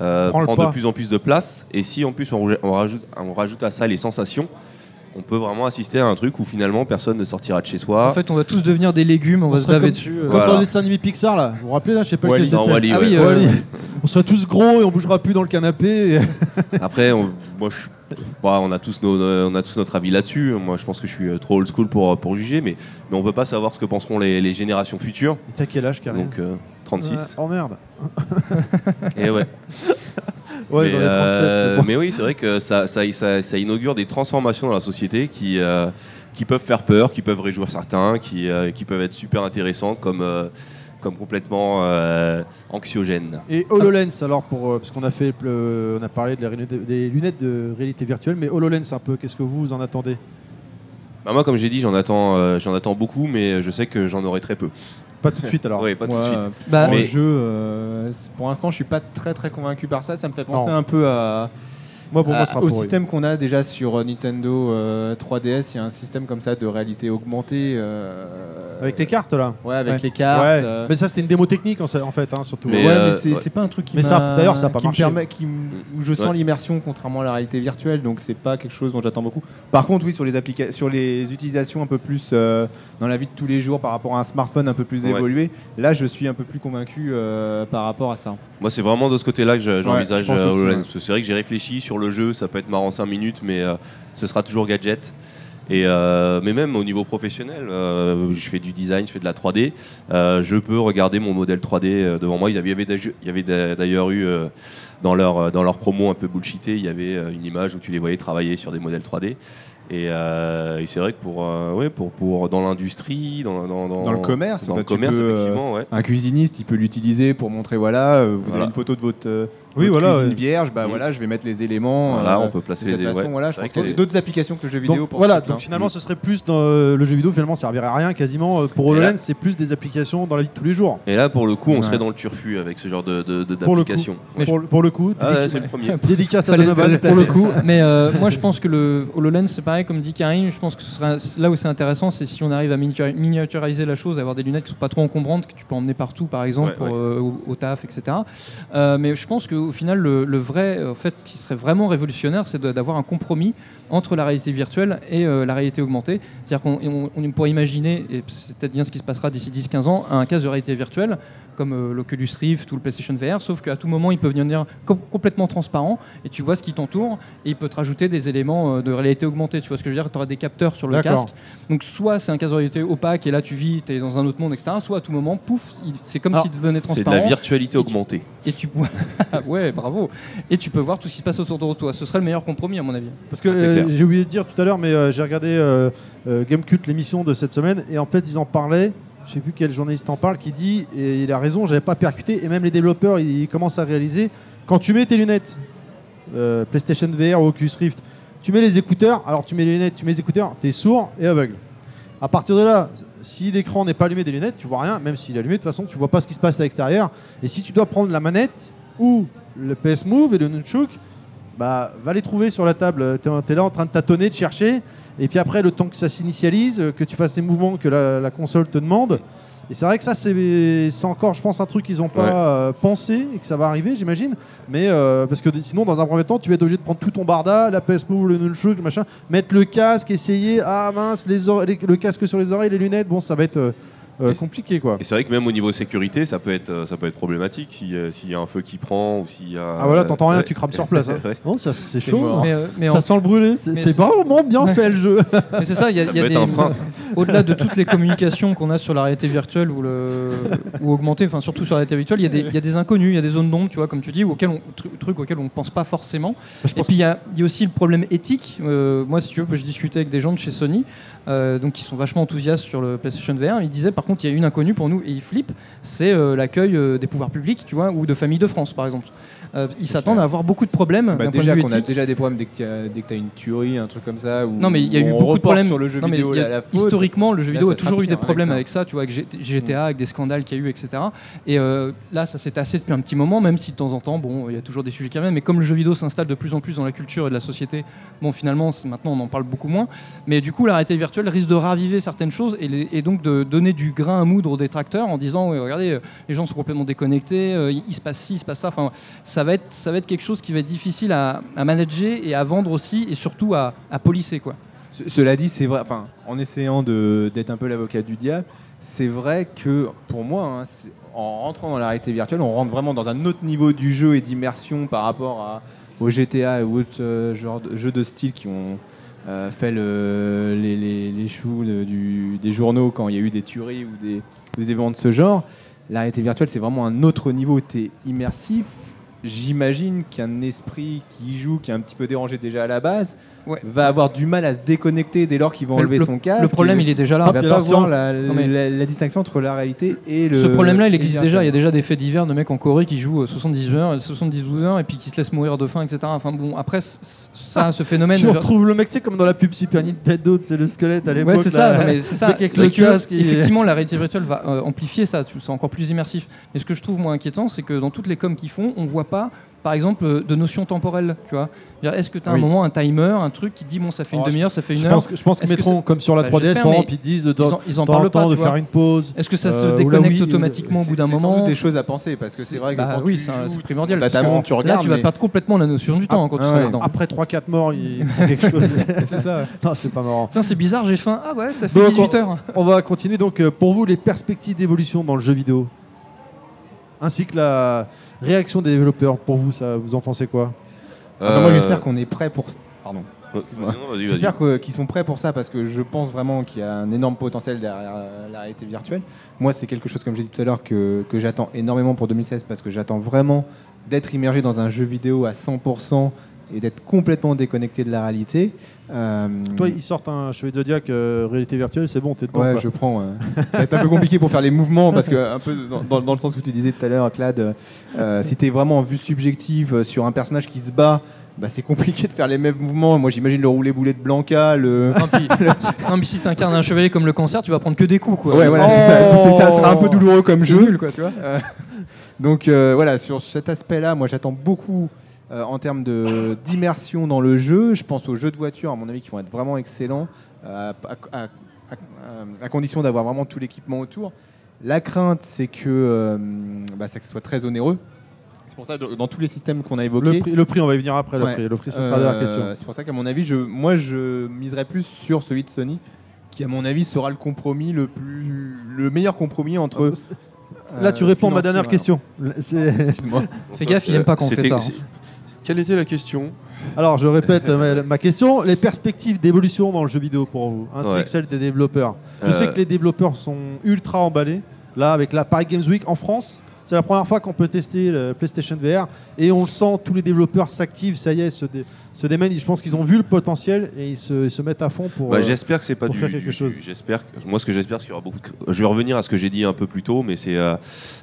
euh, Prend de plus en plus de place. Et si en plus on, rou- on rajoute, on rajoute à ça les sensations, on peut vraiment assister à un truc où finalement personne ne sortira de chez soi. En fait, on va tous devenir des légumes, on, On va se laver comme- dessus. euh. Comme Voilà. dans les dessins animés Pixar, là. Vous vous rappelez, là Je sais pas lequel Non, c'était. Wall-E, Ah ouais. oui, euh. On sera tous gros et on bougera plus dans le canapé. et- Après, on, moi, je- bon, on, a tous nos, on a tous notre avis là-dessus. Moi, je pense que je suis euh, trop old school pour, pour juger, mais, mais on peut pas savoir ce que penseront les, les générations futures. Et T'as quel âge, Karim? Donc, euh, 36. Oh merde. Et ouais. Ouais, mais, j'en ai 37. euh, bon. mais oui, c'est vrai que ça, ça, ça- ça inaugure des transformations dans la société qui, euh, qui peuvent faire peur, qui peuvent réjouir certains, qui, euh, qui peuvent être super intéressantes, comme, comme complètement anxiogènes. Et HoloLens, alors, pour, parce qu'on a, fait, le- on a parlé de la des lunettes de réalité virtuelle, mais HoloLens un peu, qu'est-ce que vous, vous en attendez? Bah, moi, comme j'ai dit, j'en attends, j'en attends beaucoup, mais je sais que j'en aurai très peu. Pas tout de suite alors. Oui, pas tout de suite. Bah, en Mais- jeu, euh, pour l'instant, je suis pas très très convaincu par ça. Ça me fait penser Non. un peu à, Moi, pour moi, ce sera au système qu'on a déjà sur euh, Nintendo euh, 3DS. Il y a un système comme ça de réalité augmentée. euh, Avec les cartes là. Ouais, avec Ouais. les cartes. ouais. euh, Mais ça, c'était une démo technique en, en fait, hein, surtout. Mais, ouais, euh, mais c'est ouais. c'est pas un truc qui Mais ça, m'a- d'ailleurs, ça a pas qui me marché. permet- qui m- où je sens Ouais. l'immersion contrairement à la réalité virtuelle, donc c'est pas quelque chose dont j'attends beaucoup. Par contre, oui, sur les applica- sur les utilisations un peu plus euh, dans la vie de tous les jours par rapport à un smartphone un peu plus Ouais. évolué, là, je suis un peu plus convaincu euh, par rapport à ça. Moi, c'est vraiment de ce côté-là que je- j'envisage je pense euh, aussi, HoloLens. ouais. Parce que C'est vrai que j'ai réfléchi sur le jeu, ça peut être marrant 5 minutes, mais euh, ce sera toujours gadget. Et euh, mais même au niveau professionnel, euh, je fais du design, je fais de la 3D. euh, je peux regarder mon modèle 3D euh, devant moi. Il y avait, d'ailleurs eu dans leur dans leur promo un peu bullshité, il y avait une image où tu les voyais travailler sur des modèles 3D. Et, et c'est vrai que pour, ouais, pour, pour dans l'industrie, dans, dans, Dans le commerce, dans le commerce, peux, effectivement, ouais. Un cuisiniste, il peut l'utiliser pour montrer voilà, vous Voilà. avez une photo de votre, Oui, voilà, cuisine ouais. vierge, bah voilà, je vais mettre les éléments. Voilà, euh, on peut placer de cette les- façon, ouais. voilà, je pense que d'autres applications que le jeu vidéo Donc, pour voilà, donc finalement, ce serait plus dans euh, le jeu vidéo. Finalement, ça servirait à rien quasiment. Euh, Pour HoloLens, c'est plus des applications dans la vie de tous les jours. Et là, pour le coup, on Ouais. serait dans le turfu avec ce genre de, de, de- Pour le coup. d'application. Mais Pour, pour le coup, Ah c'est le premier. dédicace à Donovan pour le coup. Mais euh, moi, je pense que le HoloLens, c'est pareil, comme dit Karine, je pense que ce serait, là où c'est intéressant, c'est si on arrive à miniaturiser la chose, avoir des lunettes qui sont pas trop encombrantes, que tu peux emmener partout, par exemple, Ouais, pour, ouais. euh, au, au taf, etc. Euh, mais je pense qu'au final, le, vrai, en fait, qui serait vraiment révolutionnaire, c'est d'avoir un compromis entre la réalité virtuelle et euh, la réalité augmentée. C'est-à-dire qu'on on- on pourrait imaginer, et c'est peut-être bien ce qui se passera d'ici 10-15 ans, un cas de réalité virtuelle comme euh, l'Oculus Rift ou le PlayStation VR, sauf qu'à tout moment, il peut venir com- complètement transparent et tu vois ce qui t'entoure et il peut te rajouter des éléments euh, de réalité augmentée. Tu vois ce que je veux dire? Tu auras des capteurs sur le casque. Donc, soit c'est un casque de réalité opaque et là tu vis, tu es dans un autre monde, etc. Soit à tout moment, pouf, c'est comme s'il devenait C'est de transparent. la virtualité augmentée. et tu ouais, bravo. Et tu peux voir tout ce qui se passe autour de toi. Ce serait le meilleur compromis à mon avis. Parce que C'est euh, j'ai oublié de dire tout à l'heure, mais euh, j'ai regardé euh, euh, Gamecult, l'émission de cette semaine, et en fait, ils en parlaient. Je sais plus quel journaliste en parle, qui dit, et il a raison, j'avais pas percuté, et même les développeurs, ils, commencent à réaliser, quand tu mets tes lunettes, euh, PlayStation VR ou Oculus Rift, tu mets les écouteurs, alors tu mets les lunettes, tu mets les écouteurs, t'es sourd et aveugle. À partir de là, si l'écran n'est pas allumé des lunettes, tu vois rien, même s'il est allumé, de toute façon, tu vois pas ce qui se passe à l'extérieur. Et si tu dois prendre la manette ou le PS Move et le Nunchuk, bah, va les trouver sur la table. Tu es, là en train de tâtonner, de chercher. Et puis après, le temps que ça s'initialise, euh, que tu fasses les mouvements que la, la console te demande. Et c'est vrai que ça, c'est encore, je pense, un truc qu'ils n'ont pas Ouais. euh, pensé et que ça va arriver, j'imagine. Mais euh, parce que sinon, dans un premier temps, tu vas être obligé de prendre tout ton barda, la PS Move, le Nunchuk, le machin, mettre le casque, essayer. Ah mince, les ore- les- le casque sur les oreilles, les lunettes. Bon, ça va être euh, euh, compliqué, quoi. Et c'est vrai que même au niveau sécurité, ça peut être, euh, ça peut être problématique si, euh, s'il y a un feu qui prend ou s'il y a. Ah voilà, t'entends rien, ouais. tu crames sur place. hein. Ouais. Non, ça, c'est chaud. hein. Mais, euh, mais ça en- sent le brûler. C'est vraiment bien Ouais. fait le jeu. mais c'est ça, il y a, y a des, au-delà de toutes les communications qu'on a sur la réalité virtuelle ou, le, ou augmentée, enfin surtout sur la réalité virtuelle, il y, a des- il y a des inconnus, il y a des zones d'ombre, tu vois, comme tu dis, auxquels on, tru- trucs auxquels on ne pense pas forcément. Je Et puis il y, a il y a aussi le problème éthique. Euh, moi, si tu veux, je discutais avec des gens de chez Sony, euh, qui sont vachement enthousiastes sur le PlayStation VR. Ils disaient, par contre, il y a une inconnue pour nous et ils flippent, c'est euh, l'accueil euh, des pouvoirs publics, tu vois, ou de familles de France, par exemple. Euh, ils s'attendent à avoir beaucoup de problèmes Bah, déjà qu'on a déjà des problèmes dès que tu as, une tuerie, un truc comme ça. Où Non mais il y a eu beaucoup de problèmes sur le jeu Non, vidéo a- la faute. Historiquement, le jeu Là, vidéo a toujours eu des avec problèmes ça. avec ça, tu vois, avec GTA, avec des scandales qu'il y a eu, etc. Et euh, là, ça s'est tassé depuis un petit moment, même si de temps en temps, bon, il y a toujours des sujets qui reviennent. Mais comme le jeu vidéo s'installe de plus en plus dans la culture et de la société, bon, finalement, maintenant, on en parle beaucoup moins. Mais du coup, la réalité virtuelle risque de raviver certaines choses et, les- et donc de donner du grain à moudre aux détracteurs en disant, ouais, regardez, euh, les gens sont complètement déconnectés, il il se passe ci, il se passe ça. Enfin, ça ça va être quelque chose qui va être difficile à, manager et à vendre aussi, et surtout à, à quoi. Ce- Cela dit, c'est vrai, enfin, en essayant d'être un peu l'avocat du diable, c'est vrai que pour moi, hein, en rentrant dans la réalité virtuelle, on rentre vraiment dans un autre niveau du jeu et d'immersion par rapport à, au GTA ou autres euh, jeux de style qui ont euh, fait le- les, choux des journaux quand il y a eu des tueries ou des, des événements de ce genre. La réalité virtuelle, c'est vraiment un autre niveau. Tu es immersif. J'imagine qu'un esprit qui joue, qui est un petit peu dérangé déjà à la base, Ouais. va avoir du mal à se déconnecter dès lors qu'il va enlever le- son casque. Le problème, il il est déjà là. va puis pas voir la, Non, la- la distinction entre la réalité et le. Ce problème-là, il existe déjà. Il y a déjà des faits divers de mecs en Corée qui jouent euh, 70 heures, 72 heures et puis qui se laissent mourir de faim, etc. Enfin bon, après, ça, ce phénomène. Tu retrouves le mec, tu sais, comme dans la pub Super Nintendo, c'est le squelette à l'époque. Ouais, c'est ça, là. non, mais c'est ça. Avec le casque, il- Effectivement, la réalité virtuelle va euh, amplifier ça, c'est encore plus immersif. Mais ce que je trouve moins inquiétant, c'est que dans toutes les coms qu'ils font, on voit pas, par exemple, euh, de notion temporelle. Tu vois, est-ce que tu as Oui. un moment, un timer, un truc qui dit bon, ça fait une Oh, demi-heure, ça fait une Je heure. pense, je pense qu'ils mettront comme sur la Bah, 3DS, j'espère, par exemple, ils disent de Ils temps en, temps de tu faire une pause. Est-ce que ça Euh, se la déconnecte Wii, automatiquement au bout d'un C'est moment doute des choses à penser parce que c'est vrai que Bah quand oui, tu c'est c'est primordial. parce que tu regardes, Là, tu vas mais- perdre complètement la notion du temps hein, quand tu ah seras ouais. là-dedans. Après 3-4 morts, il prend quelque chose. C'est ça. non, c'est pas marrant. Tiens, c'est bizarre, j'ai faim. Ah ouais, ça fait Donc, 18 heures. On va continuer. Donc, euh, pour vous, les perspectives d'évolution dans le jeu vidéo, ainsi que la réaction des développeurs, pour vous, ça, vous en pensez quoi? Ah bah, moi Euh, j'espère qu'on est prêt pour. Pardon. vas-y. J'espère qu'ils sont prêts pour ça parce que je pense vraiment qu'il y a un énorme potentiel derrière euh, la réalité virtuelle. Moi, c'est quelque chose, comme j'ai dit tout à l'heure, que, que j'attends énormément pour 2016 parce que j'attends vraiment d'être immergé dans un jeu vidéo à 100% et d'être complètement déconnecté de la réalité. Euh, Toi, ils sortent un chevalier de Zodiac euh, réalité virtuelle, c'est bon, t'es dedans. Ouais, quoi. je prends. euh. ça va être un peu compliqué pour faire les mouvements parce que, un peu dans, dans- dans le sens où tu disais tout à l'heure, Clad, euh, si tu es vraiment en vue subjective euh, sur un personnage qui se bat, bah, c'est compliqué de faire les mêmes mouvements. Moi, j'imagine le roulé boulet de Blanca, le. Non, puis, non, mais si t'incarnes un chevalier comme le cancer, tu vas prendre que des coups, quoi. Ouais, voilà, c'est ça, ça. Sera un peu douloureux comme jeu. nul, quoi, tu vois. Donc euh, voilà, sur cet aspect-là, moi j'attends beaucoup euh, en termes de- d'immersion dans le jeu. Je pense aux jeux de voiture, à mon avis, qui vont être vraiment excellents, euh, à, à- à- à condition d'avoir vraiment tout l'équipement autour. La crainte, c'est que, euh, bah, que ce soit très onéreux. C'est pour ça, que dans tous les systèmes qu'on a évoqués, Le prix, le prix, on va y venir après. Le Ouais. prix, le prix, ce sera la dernière euh, question. C'est pour ça qu'à mon avis, je, moi, je miserais plus sur celui de Sony, qui, à mon avis, sera le compromis le plus, le meilleur compromis entre. Là, tu euh, réponds à ma dernière question. Excuse-moi. Fais gaffe, il aime pas quand on fait ça, hein. Quelle était la question Alors, je répète euh, ma, ma question. Les perspectives d'évolution dans le jeu vidéo pour vous, ainsi Ouais. que celles des développeurs. Je Euh, sais que les développeurs sont ultra emballés. Là, avec la Paris Games Week en France, c'est la première fois qu'on peut tester le PlayStation VR. Et on le sent, tous les développeurs s'activent, ça y est, se, dé- se démènent. Je pense qu'ils ont vu le potentiel et ils se, ils se mettent à fond pour. Bah, euh, j'espère que c'est pas pour du, faire quelque du- chose. J'espère. que- Moi, ce que j'espère, c'est qu'il y aura beaucoup. De... Je vais revenir à ce que j'ai dit un peu plus tôt, mais c'est. euh,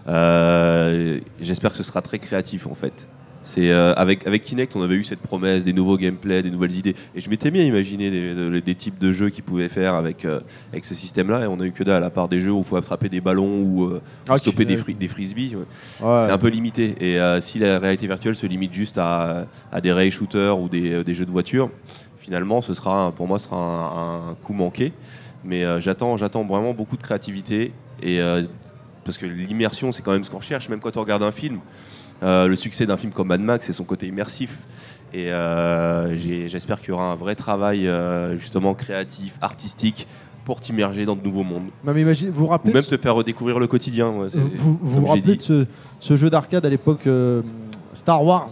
euh, j'espère que ce sera très créatif en fait. C'est euh, avec avec Kinect, on avait eu cette promesse des nouveaux gameplays, des nouvelles idées, et je m'étais bien imaginé des, des- des types de jeux qu'ils pouvaient faire avec euh, avec ce système-là, et on a eu que dalle à part des jeux où il faut attraper des ballons ou euh, Ah, stopper des, fri- des frisbees. ouais. ouais. C'est un peu limité. Et si la réalité virtuelle se limite juste à, à des ray shooters ou des, des jeux de voiture, finalement, ce sera, pour moi, ce sera un, un coup manqué. Mais j'attends, j'attends vraiment beaucoup de créativité. Et, parce que l'immersion, c'est quand même ce qu'on recherche, même quand on regarde un film. Euh, le succès d'un film comme Mad Max, c'est son côté immersif. Et euh, j'espère qu'il y aura un vrai travail euh, justement créatif, artistique, pour t'immerger dans de nouveaux mondes. Non, mais imagine, vous vous Ou rappelez même te faire redécouvrir le quotidien. ouais, Vous vous, rappelez de ce, ce jeu d'arcade à l'époque euh, Star Wars?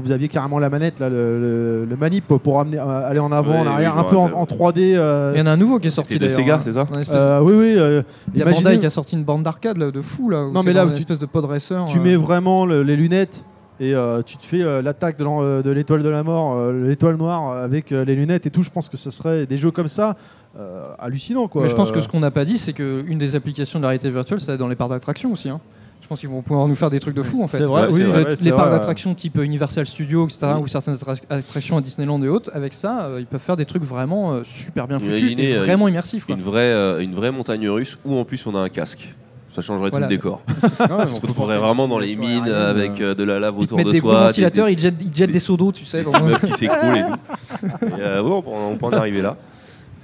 Vous aviez carrément la manette, là, le, le- le manip pour amener, euh, aller en avant, Ouais, en arrière, un peu en, rappelle. en 3D. euh, Il y en a un nouveau qui est sorti C'était de Sega, hein. c'est ça euh, oui, oui. euh, Il y a imaginez- Bandai qui a sorti une bande d'arcade de fou là. où Non, mais là, où une tu- espèce de pod racer. Tu euh, mets vraiment le- les lunettes et euh, tu te fais euh, l'attaque de l'étoile de la mort, euh, l'étoile noire avec euh, les lunettes et tout. Je pense que ce serait des jeux comme ça euh, hallucinants quoi. Mais je pense que ce qu'on n'a pas dit, c'est qu'une des applications de la réalité virtuelle, ça va être dans les parcs d'attractions aussi. hein. Je pense qu'ils vont pouvoir nous faire des trucs de fou en fait. C'est vrai, oui, c'est Euh, vrai. c'est les parcs d'attractions type Universal Studios, etc., Mm. ou certaines attra- attractions à Disneyland et autres, avec ça, euh, ils peuvent faire des trucs vraiment euh, super bien foutus Imaginez, et euh, vraiment immersifs. quoi. Une vraie, euh, une vraie montagne russe où en plus on a un casque. Ça changerait Voilà. tout le décor. On se retrouverait vraiment une dans les mines avec euh, euh, de la lave autour de des gros soi, des- ventilateurs, des- ils jettent, ils jettent des- des seaux d'eau, tu sais. des qui s'écroulent et tout. Et, euh, ouais, on, peut, on peut en arriver là.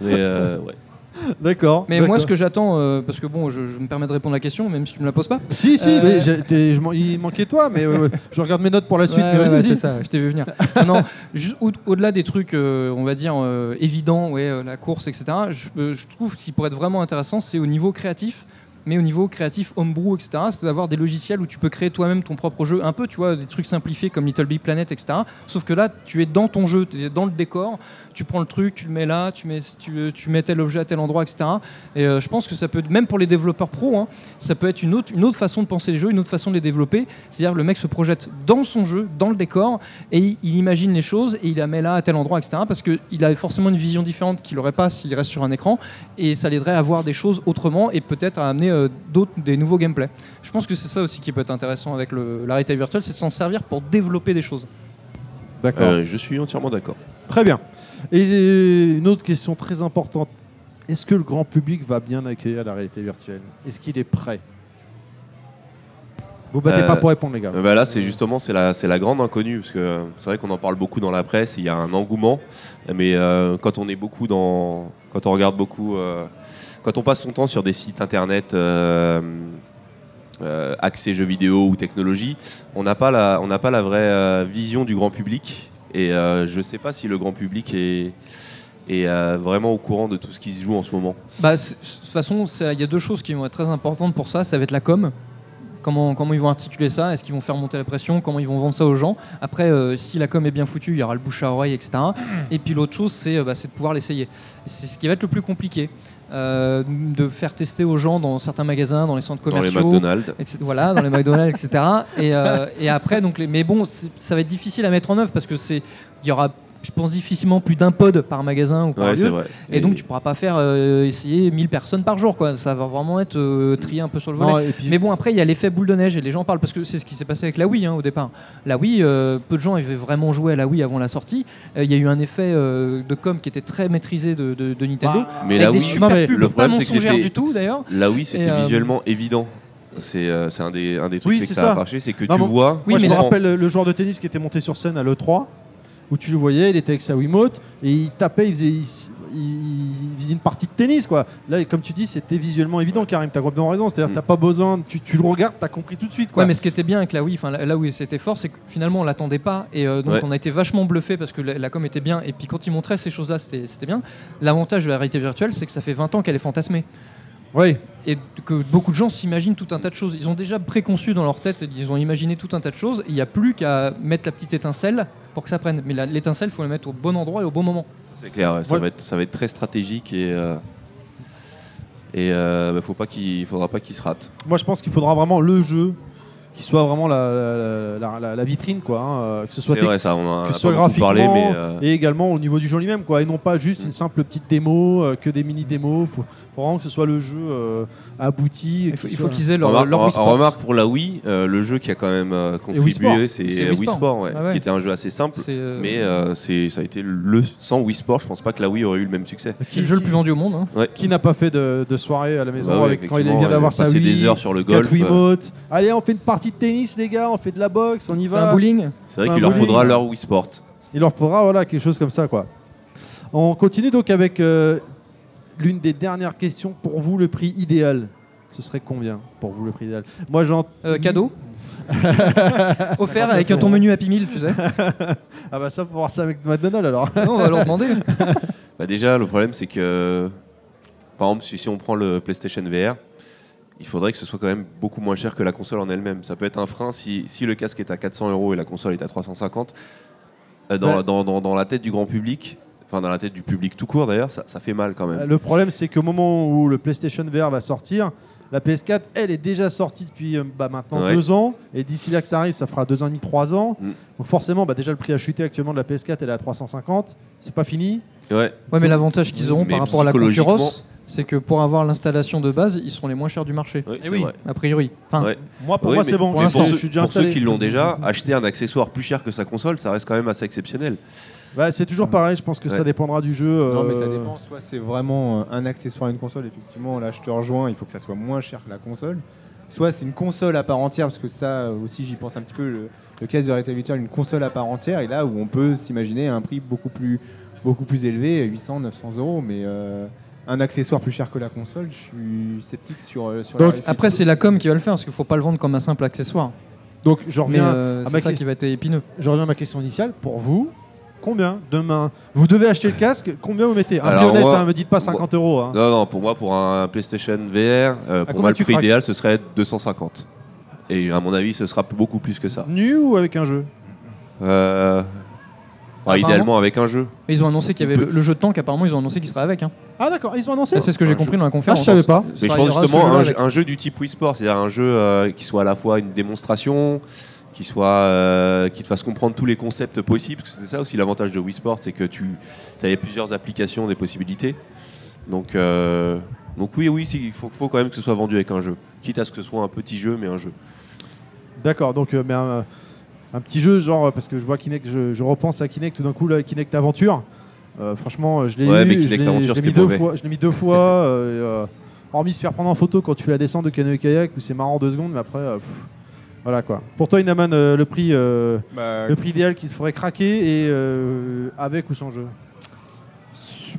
Mais euh, ouais. D'accord. Mais moi, ce que j'attends, euh, parce que bon, je, je me permets de répondre à la question, même si tu me la poses pas. Si, si, Euh, mais je il manquait toi, mais ouais, je regarde mes notes pour la suite. Ouais, ouais, c'est ça, je t'ai vu venir. non, au- au-delà des trucs, euh, on va dire, euh, évidents, ouais, euh, la course, etc., je, euh, je trouve qu'il pourrait être vraiment intéressant, c'est au niveau créatif, mais au niveau créatif, homebrew, etc., c'est d'avoir des logiciels où tu peux créer toi-même ton propre jeu, un peu, tu vois, des trucs simplifiés comme Little Big Planet, etc. Sauf que là, tu es dans ton jeu, tu es dans le décor, tu prends le truc, tu le mets là, tu mets, tu, tu mets tel objet à tel endroit, etc. Et euh, je pense que ça peut, même pour les développeurs pro, hein, ça peut être une autre, une autre façon de penser les jeux, une autre façon de les développer. C'est-à-dire le mec se projette dans son jeu, dans le décor, et il, il imagine les choses et il la met là à tel endroit, etc. Parce qu'il a forcément une vision différente qu'il n'aurait pas s'il reste sur un écran, et ça l'aiderait à voir des choses autrement et peut-être à amener euh, d'autres, des nouveaux gameplays. Je pense que c'est ça aussi qui peut être intéressant avec le, la réalité virtuelle, c'est de s'en servir pour développer des choses. D'accord. Euh, je suis entièrement d'accord. Très bien. Et euh, une autre question très importante. Est-ce que le grand public va bien accueillir la réalité virtuelle? Est-ce qu'il est prêt? Vous battez Euh, pas pour répondre, les gars. Euh, bah là, c'est justement c'est la, c'est la grande inconnue parce que euh, c'est vrai qu'on en parle beaucoup dans la presse. Il y a un engouement, mais euh, quand on est beaucoup dans, quand on regarde beaucoup, euh, quand on passe son temps sur des sites internet euh, euh, axés jeux vidéo ou technologie, on n'a pas la, on n'a pas la vraie euh, vision du grand public. Et euh, je sais pas si le grand public est est euh, vraiment au courant de tout ce qui se joue en ce moment. Bah, de toute façon, il y a deux choses qui vont être très importantes pour ça. Ça va être la com. Comment, comment ils vont articuler ça? Est-ce qu'ils vont faire monter la pression? Comment ils vont vendre ça aux gens? Après, euh, si la com est bien foutue, il y aura le bouche à oreille, etc. Et puis l'autre chose, c'est bah, c'est de pouvoir l'essayer. C'est ce qui va être le plus compliqué. Euh, de faire tester aux gens dans certains magasins, dans les centres Dans les commerciaux. McDonald's. etc. Voilà, dans les McDonald's, etc. Et, euh, et après, donc, les, mais bon, ça va être difficile à mettre en œuvre parce que c'est, il y aura, je pense, difficilement plus d'un pod par magasin ou par Ouais, c'est lieu. vrai. Et, donc, tu pourras pas faire euh, essayer 1000 personnes par jour, quoi. Ça va vraiment être euh, trié un peu sur le volet. Non, et puis- Mais bon, après, il y a l'effet boule de neige et les gens parlent parce que c'est ce qui s'est passé avec la Wii hein, au départ. La Wii, euh, peu de gens avaient vraiment joué à la Wii avant la sortie. Euh, Il y a eu un effet euh, de com qui était très maîtrisé de, de- de Nintendo. Bah, Mais la Wii, super non, mais pubs, le pas problème, c'est que c'était- du tout d'ailleurs. Là, oui, c'était euh, visuellement évident. C'est euh, un des, un des trucs Oui, que ça, ça. a marché, c'est que Non, tu vois. Oui, Moi, je me la- rappelle le, le joueur de tennis qui était monté sur scène à l'E3, où tu le voyais, il était avec sa Wiimote, et il tapait, il faisait, il, il- il faisait une partie de tennis, quoi. Là, comme tu dis, c'était visuellement évident, Karim, t'as complètement raison. C'est-à-dire, Mm. t'as pas besoin, tu, tu le regardes, t'as compris tout de suite, quoi. Ouais, mais ce qui était bien avec la Wii, enfin là là où c'était fort, c'est que finalement on l'attendait pas et euh, donc Ouais. on a été vachement bluffé parce que la, la com était bien et puis quand ils montraient ces choses-là, c'était c'était bien. L'avantage de la réalité virtuelle, c'est que ça fait 20 ans qu'elle est fantasmée Oui, et que beaucoup de gens s'imaginent tout un tas de choses. Ils ont déjà préconçu dans leur tête, ils ont imaginé tout un tas de choses. Il n'y a plus qu'à mettre la petite étincelle pour que ça prenne. Mais l'étincelle, il faut la mettre au bon endroit et au bon moment. C'est clair, ça, Ouais. va être, ça va être très stratégique et. euh, et euh, bah, faut pas qu'il faudra pas qu'il se rate. moi, je pense qu'il faudra vraiment le jeu qui soit vraiment la, la- la- la- la vitrine, quoi. hein, euh, que ce soit vrai, ça, on en a que pas ce soit beaucoup graphiquement parlé, mais. euh, et également au niveau du jeu lui-même quoi et non pas juste une simple petite démo euh, que des mini démos faut, faut vraiment que ce soit le jeu euh, abouti Il faut, soit- qu'ils aient leur, remarque, leur Wii Sports. remarque pour la Wii, euh, le jeu qui a quand même Wii contribué, Sport. c'est Wii, Wii Sport, Sport. ouais, Ah ouais. qui était un jeu assez simple. Euh, Mais euh, c'est ça a été le sans Wii Sport, je pense pas que la Wii aurait eu le même succès. c'est le jeu le plus vendu au monde. hein. qui n'a pas fait de, de soirée à la maison Bah ouais, avec quand il vient d'avoir sa passer Wii des heures sur le golf. allez on fait une partie de tennis les gars on fait de la boxe on y Enfin, un va bowling. C'est vrai un qu'il leur bowling. faudra leur Wii Sport. il leur faudra voilà quelque chose comme ça quoi on continue donc avec euh, l'une des dernières questions pour vous le prix idéal ce serait combien pour vous le prix idéal? Moi j'en Euh, cadeau. Offert avec ton menu Happy Meal, tu sais. ah bah ça faut voir ça avec McDonald's alors Non, on va leur demander. Bah déjà, le problème, c'est que, par exemple, si, si on prend le PlayStation VR, il faudrait que ce soit quand même beaucoup moins cher que la console en elle-même. Ça peut être un frein si, si le casque est à 400 euros et la console est à 350. euh, Dans, Ouais. dans, dans- dans la tête du grand public, enfin dans la tête du public tout court d'ailleurs, ça, ça fait mal quand même. Le problème, c'est qu'au moment où le PlayStation VR va sortir, la PS4, elle est déjà sortie depuis euh, bah, maintenant Ouais. deux ans. Et d'ici là que ça arrive, ça fera deux ans et demi, trois ans. Mm. Donc forcément, bah, déjà le prix a chuté actuellement de la PS4, elle est à 350. C'est pas fini. Ouais. Ouais, mais l'avantage qu'ils auront Mais par rapport à la concurrence, c'est que pour avoir l'installation de base, ils seront les moins chers du marché. oui. vrai. A priori. Enfin, Ouais. Moi, pour Oui, moi, c'est bon. pour je ceux, suis déjà pour ceux installé. qui l'ont déjà, acheter un accessoire plus cher que sa console, ça reste quand même assez exceptionnel. Bah, c'est toujours pareil. Je pense que Ouais. ça dépendra du jeu. euh, Non, mais ça dépend. Soit c'est vraiment euh, un accessoire à une console, effectivement, là je te rejoins, il faut que ça soit moins cher que la console. Soit c'est une console à part entière, parce que ça euh, aussi j'y pense un petit peu, le, le casque de réalité virtuelle, une console à part entière, et là où on peut s'imaginer un prix beaucoup plus, beaucoup plus élevé, 800, 900 euros, mais euh, un accessoire plus cher que la console, je suis sceptique sur, euh, sur la Donc, après, c'est la com qui va le faire, parce qu'il faut pas le vendre comme un simple accessoire. Donc, je Mais reviens, euh, à ma c'est ça question. qui va être épineux. je reviens à ma question initiale. Pour vous, combien demain Vous devez acheter le casque. Combien vous mettez? Un Alors, honnête, moi- hein, me dites pas 50 euros. hein. Non, non, pour moi, pour un PlayStation VR, euh, pour moi, le prix idéal, ce serait 250. Et à mon avis, ce sera beaucoup plus que ça. Nu ou avec un jeu? Euh, bah, Apparemment- idéalement avec un jeu. Mais ils ont annoncé qu'il y avait le, le jeu de tank, apparemment, ils ont annoncé qu'il serait avec. Hein. Ah d'accord, ils ont annoncé. Ça, C'est ce que j'ai compris jeu. dans la conférence. Ah, je savais pas. Ce Mais je pense justement un, jeu- un jeu du type Wii Sport, c'est-à-dire un jeu euh, qui soit à la fois une démonstration, qui soit euh, qui te fasse comprendre tous les concepts possibles. Parce que c'est ça aussi l'avantage de Wii Sport, c'est que tu avais plusieurs applications, des possibilités. Donc euh, donc oui, oui, il faut, faut quand même que ce soit vendu avec un jeu, quitte à ce que ce soit un petit jeu, mais un jeu. D'accord, donc euh, mais un, un petit jeu genre parce que je vois Kinect, je, je repense à Kinect tout d'un coup là, Kinect Aventure. Euh, franchement, je l'ai Ouais, eu, mais je Kinect l'ai- Aventure, je l'ai mis deux fois, je l'ai mis deux fois. euh, et, euh, hormis se faire prendre en photo quand tu fais la descente de canoë kayak où c'est marrant deux secondes, mais après, euh, pff, voilà quoi. Pour toi, Inaman, euh, le prix, euh, Bah, le prix idéal qu'il te faudrait craquer et euh, avec ou sans jeu?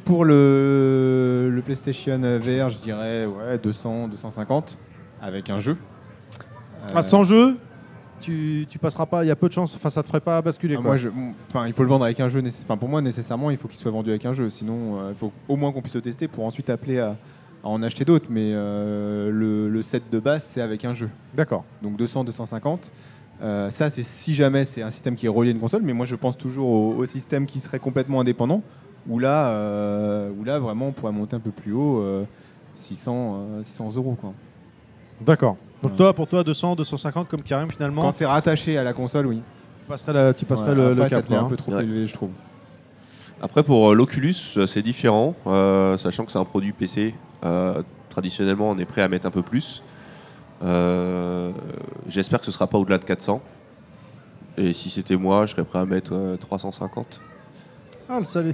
Pour le, le PlayStation VR, je dirais ouais, 200, 250 avec un jeu. Ah, sans jeu, tu, tu passeras pas. Il y a peu de chance. Enfin, ça te ferait pas basculer ah, quoi. moi, je- enfin, il faut le vendre avec un jeu. Enfin, pour moi, nécessairement, il faut qu'il soit vendu avec un jeu. Sinon, euh, il faut au moins qu'on puisse le tester pour ensuite appeler à, à en acheter d'autres. Mais euh, le, le set de base, c'est avec un jeu. D'accord. Donc 200, 250. Euh, ça, c'est si jamais c'est un système qui est relié à une console. Mais moi, je pense toujours au, au système qui serait complètement indépendant. Où là, où là vraiment, on pourrait monter un peu plus haut. euh, 600, euh, 600 euros. Quoi. D'accord. Donc Ouais. toi, pour toi, 200, 250 comme Karim finalement, Quand c'est rattaché à la console, oui. tu passerais, la- tu passerais Ouais, le, après, le ça cap. devient un hein. peu trop Ouais. élevé, je trouve. Après, pour euh, l'Oculus, c'est différent, euh, sachant que c'est un produit PC. euh, traditionnellement, on est prêt à mettre un peu plus. Euh, J'espère que ce sera pas au-delà de 400. Et si c'était moi, je serais prêt à mettre euh, 350. Ah, le salé.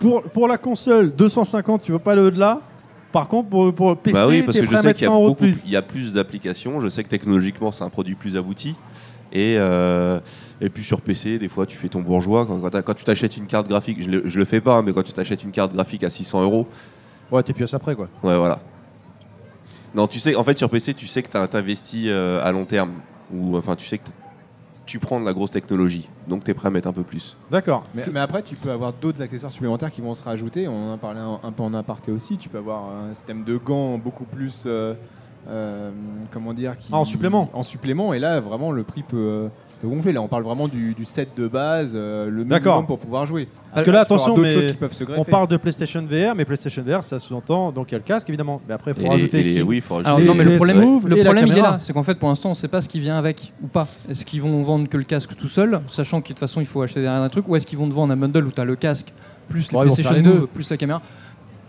Pour, pour la console, 250, tu veux pas aller au-delà? Par contre, pour, PC, bah oui, parce que je à sais mettre qu'il y, a 100 euros de beaucoup- plus. il y a plus d'applications. Je sais que technologiquement, c'est un produit plus abouti. Et, euh, et puis sur PC, des fois, tu fais ton bourgeois. Quand, quand t'as- quand tu t'achètes une carte graphique, je le, je le fais pas, hein, mais quand tu t'achètes une carte graphique à 600 euros, Ouais, t'es pièce après quoi. Ouais, voilà. Non, tu sais, en fait, sur PC, tu sais que tu as investi euh, à long terme. Ou enfin, tu sais que tu prends de la grosse technologie. Donc, tu es prêt à mettre un peu plus. D'accord. Mais, mais après, tu peux avoir d'autres accessoires supplémentaires qui vont se rajouter. On en a parlé un, un peu en aparté aussi. Tu peux avoir un système de gants beaucoup plus. euh, euh, comment dire qui- Ah, en supplément. En supplément. Et là, vraiment, le prix peut, gonfler. Là, on parle vraiment du, du set de base, euh, le minimum pour pouvoir jouer. Parce que là, attention, d'autres mais choses qui peuvent se greffer. On parle de PlayStation VR, mais PlayStation VR, ça sous-entend donc il y a le casque évidemment. Mais après, il faut Et rajouter. les- et les- qui- oui, il faut rajouter Alors les non, mais le problème, Move le problème il est là, c'est qu'en fait pour l'instant on sait pas ce qui vient avec ou pas. Est-ce qu'ils vont vendre que le casque tout seul, sachant que de toute façon il faut acheter derrière un truc, ou est-ce qu'ils vont te vendre un bundle où tu as le casque plus le Bon, vont PlayStation. Move plus la caméra?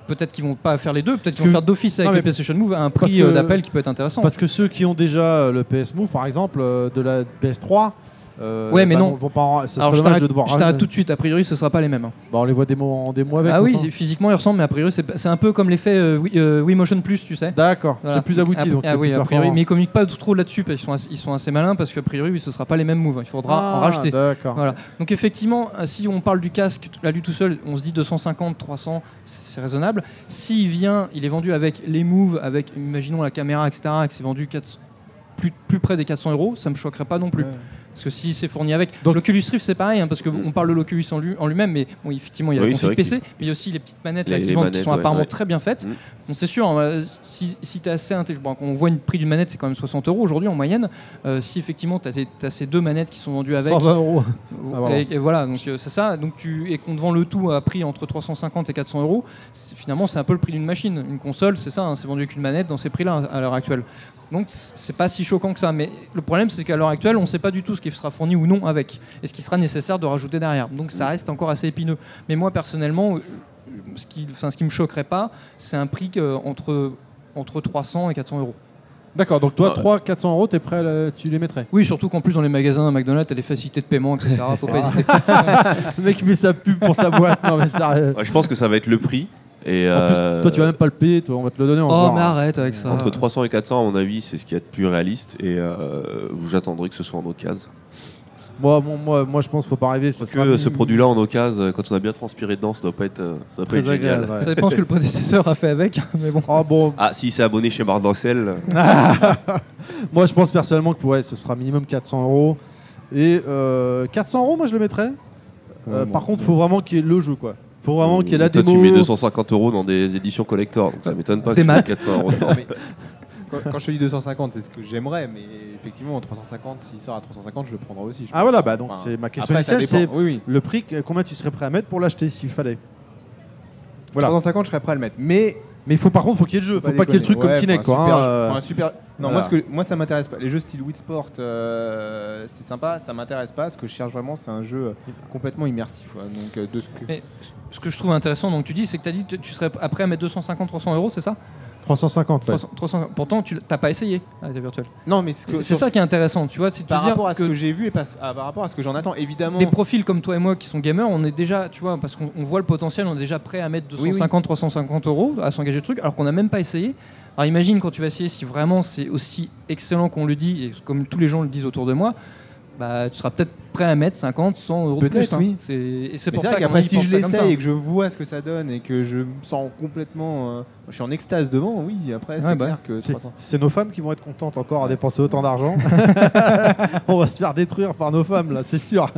Peut-être qu'ils vont pas faire les deux, peut-être qu'ils vont faire d'office avec le PlayStation Move à un prix euh, d'appel qui peut être intéressant. Parce que ceux qui ont déjà euh, le PS Move, par exemple, euh, de la PS3, euh, Ouais, mais bah, non. En- ce serait Alors je t'arrête de devoir. je t'arrête rajouter. tout de suite, a priori ce sera pas les mêmes. hein. Bah, on les voit démo en démo avec. ah oui, physiquement ils ressemblent, mais a priori c'est un peu comme l'effet euh, Wii, euh, Wii Motion Plus, tu sais. D'accord. Voilà. C'est plus abouti Ah, donc. ah oui, plus a priori, performant. mais ils communiquent pas trop là-dessus, parce qu'ils sont, ils sont assez malins parce qu'a priori oui, ce sera pas les mêmes moves, il faudra en Ah. D'accord. Voilà. Donc effectivement, euh, si on parle du casque à lui tout seul, on se dit 250, 300, c'est raisonnable. S'il vient, il est vendu avec les moves, avec imaginons la caméra, etc., et que c'est vendu 400 plus, plus près des 400 euros, ça me choquerait pas non plus. Ouais. Parce que si c'est fourni avec. Donc- L'Oculus Rift, c'est pareil, hein, parce qu'on Mm. parle de l'Oculus en lui- en lui-même, mais bon, effectivement, il y a Oui, vrai PC, mais il y a aussi les petites manettes là, Les- qui les vendent qui sont ouais, apparemment ouais. très bien faites. Mm. Bon, c'est sûr, hein, si, si tu es assez intelligent, on voit une prix d'une manette, c'est quand même 60 euros aujourd'hui en moyenne. Euh, si effectivement tu as, ces deux manettes qui sont vendues avec. 120 euros. Ah, et, et voilà, donc euh, c'est ça. Donc tu et qu'on te vend le tout à prix entre 350 et 400 euros. Finalement, c'est un peu le prix d'une machine. Une console, c'est ça. hein, c'est vendu avec une manette dans ces prix-là à l'heure actuelle. Donc c'est pas si choquant que ça. Mais le problème, c'est qu'à l'heure actuelle, on ne sait pas du tout ce qui sera fourni ou non avec, et ce qui sera nécessaire de rajouter derrière. Donc ça reste encore assez épineux. Mais moi, personnellement, ce qui, enfin, ce qui me choquerait pas, c'est un prix entre entre 300 et 400 euros. D'accord, donc toi, Ouais. 3 400 euros, t'es prêt à le- tu les mettrais? Oui, surtout qu'en plus dans les magasins McDonald's, t'as des facilités de paiement, etc. Faut pas hésiter. Le mec met sa pub pour sa boîte. Non, mais sérieux. Ouais, je pense que ça va être le prix. Et En plus, euh, toi, tu vas même pas le payer, toi, on va te le donner oh, encore. mais arrête avec ça. Entre 300 et 400, à mon avis, c'est ce qui est le plus réaliste. Et euh, j'attendrai que ce soit en occasion. Moi, bon, moi, moi, je pense qu'il faut pas rêver. Parce que ce produit-là en occasion, quand on a bien transpiré dedans, ça doit pas être, euh, ça doit pas très être génial. agréable. ouais. Ça dépend ce que le prédécesseur a fait avec, mais bon. Ah bon, Ah, si c'est abonné chez Marc Dorcel, moi je pense personnellement que ouais, ce sera minimum 400 euros. Et euh, 400 euros, moi je le mettrais. Euh, Ouais, par contre, il faut vraiment qu'il y ait le jeu, quoi. faut vraiment qu'il y ait la toi, démo. tu mets 250 euros dans des éditions collector, donc ça m'étonne pas que Des tu mettes maths. 400 euros. Quand, quand je te dis 250, c'est ce que j'aimerais, mais effectivement, 350, s'il sort à 350, je le prendrai aussi. je Ah voilà, bah donc Enfin, c'est ma question après, initiale, c'est dépend. Oui, oui. le prix, combien tu serais prêt à mettre pour l'acheter s'il fallait? Voilà. 350, je serais prêt à le mettre. Mais Mais il faut par contre, faut qu'il y ait le jeu, faut pas qu'il y ait le truc comme Kinect, faut un quoi. super hein, euh. faut un super- Non, voilà. moi, ce que, moi, ça m'intéresse pas. Les jeux style Wii Sport, euh, c'est sympa, ça m'intéresse pas. Ce que je cherche vraiment, c'est un jeu complètement immersif. ouais. Donc, euh, de ce que. Mais ce que je trouve intéressant, donc tu dis, c'est que tu as dit que tu serais prêt à mettre 250-300 euros, c'est ça? 350, ouais. 300, 300 Pourtant, tu n'as pas essayé la réalité virtuelle. Non, mais C'est ça qui est intéressant, tu vois. Si tu Par rapport à ce que que, j'ai vu et pas- ah, par rapport à ce que j'en attends, évidemment. des profils comme toi et moi qui sont gamers, on est déjà, tu vois, parce qu'on on voit le potentiel, on est déjà prêt à mettre Oui, oui. 250, 350 euros à s'engager le truc, alors qu'on n'a même pas essayé. Alors imagine quand tu vas essayer, si vraiment c'est aussi excellent qu'on le dit, et comme tous les gens le disent autour de moi, bah, tu seras peut-être prêt à mettre 50, 100 euros de Peut-être, plus. hein. oui. C'est- Et c'est Mais pour c'est ça vrai qu'après, qu'on y si pense je ça comme ça. l'essaye et que je vois ce que ça donne et que je me sens complètement. euh, je suis en extase devant, oui, après, c'est Ouais, bah, clair que C'est 300. c'est nos femmes qui vont être contentes encore à dépenser autant d'argent. On va se faire détruire par nos femmes là, c'est sûr.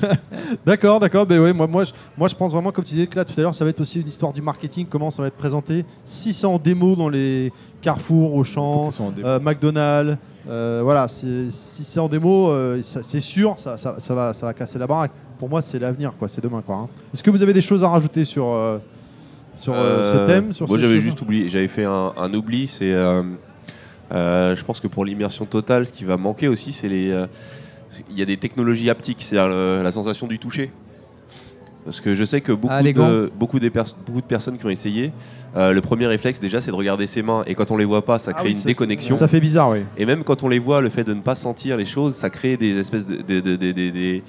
d'accord, d'accord. Mais ouais, moi, moi, je, moi, je pense vraiment, comme tu disais que là tout à l'heure, ça va être aussi une histoire du marketing. Comment ça va être présenté Si c'est en démo dans les Carrefour, Faut Auchan, que ce soit en démo. euh, McDonald's, euh, voilà. Si c'est en démo, euh, c'est sûr, ça, ça- ça va, ça va casser la baraque. Pour moi, c'est l'avenir, quoi. C'est demain, quoi. hein. Est-ce que vous avez des choses à rajouter sur euh, sur ce thème sur Moi, j'avais juste oublié, j'avais fait un, un oubli. C'est, je pense que pour l'immersion totale, ce qui va manquer aussi, c'est les. il y a des technologies haptiques, c'est-à-dire la sensation du toucher. Parce que je sais que beaucoup, Ah, de, beaucoup, des pers- beaucoup de personnes qui ont essayé, euh, le premier réflexe déjà, c'est de regarder ses mains. Et quand on les voit pas, ça Ah crée oui, une ça- déconnexion. Ça fait bizarre, oui. Et même quand on les voit, le fait de ne pas sentir les choses, ça crée des espèces de, de- de- de- de- des-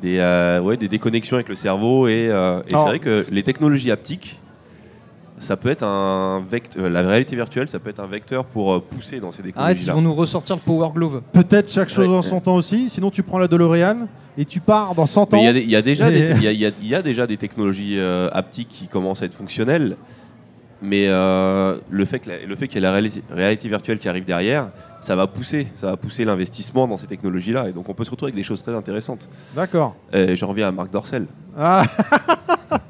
des, euh, ouais, des déconnexions avec le cerveau. Et, euh, et c'est vrai que les technologies haptiques, ça peut être un vecteur. La réalité virtuelle, ça peut être un vecteur pour euh, pousser dans ces Arrête, ils technologies-là. vont nous ressortir le Power Glove. Peut-être chaque chose Ouais. en son temps aussi. Sinon, tu prends la DeLorean et tu pars dans 100 ans. Il y y, y y a- il y a déjà des technologies euh, haptiques qui commencent à être fonctionnelles. Mais euh, le fait que la- le fait qu'il y ait la réalité, réalité virtuelle qui arrive derrière, ça va pousser, ça va pousser l'investissement dans ces technologies-là. Et donc on peut se retrouver avec des choses très intéressantes. D'accord. Et je reviens à Marc Dorcel. Ah,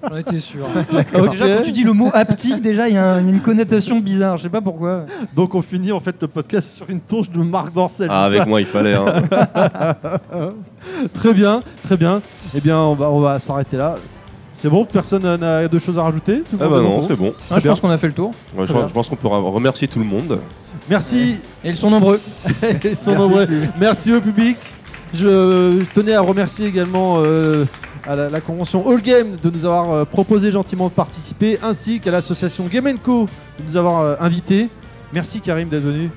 J'en étais sûr. ok. Déjà, quand tu dis le mot haptique, déjà, il y, a un- une connotation bizarre. Je sais pas pourquoi. Donc on finit en fait le podcast sur une touche de Marc Dorcel. Ah, c'est avec ça moi, il fallait. hein. Très bien, très bien. Eh bien, on va, on va s'arrêter là. C'est bon, personne n'a de choses à rajouter Tout le ah monde bah est non, c'est bon. Ah, je bien. pense qu'on a fait le tour. Ouais, je, bien. je pense qu'on peut remercier tout le monde. Merci, Et ils sont nombreux. ils sont Merci, nombreux. public. Merci au public. Je, je tenais à remercier également euh, à la, la convention All Game de nous avoir euh, proposé gentiment de participer, ainsi qu'à l'association Game Co de nous avoir euh, invités. Merci Karim d'être venu.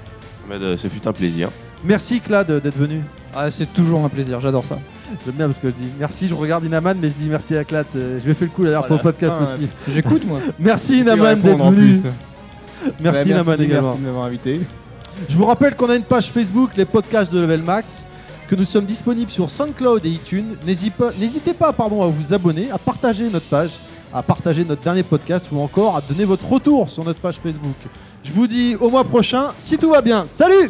Mais, euh, ce fut un plaisir. Merci Clad d'être venu. Ah, c'est toujours un plaisir, j'adore ça. J'aime bien parce que je dis merci, je regarde Inaman, mais je dis merci à Clad. Je lui ai fait le coup fois au Voilà. podcast Ah, aussi. J'écoute, moi. Merci Inaman d'être venu. plus. Merci Bah, Inaman également. Merci de m'avoir invité. Je vous rappelle qu'on a une page Facebook, les podcasts de Level Max, que nous sommes disponibles sur SoundCloud et iTunes. N'hésitez pas, pardon, à vous abonner, à partager notre page, à partager notre dernier podcast ou encore à donner votre retour sur notre page Facebook. Je vous dis au mois prochain, si tout va bien. Salut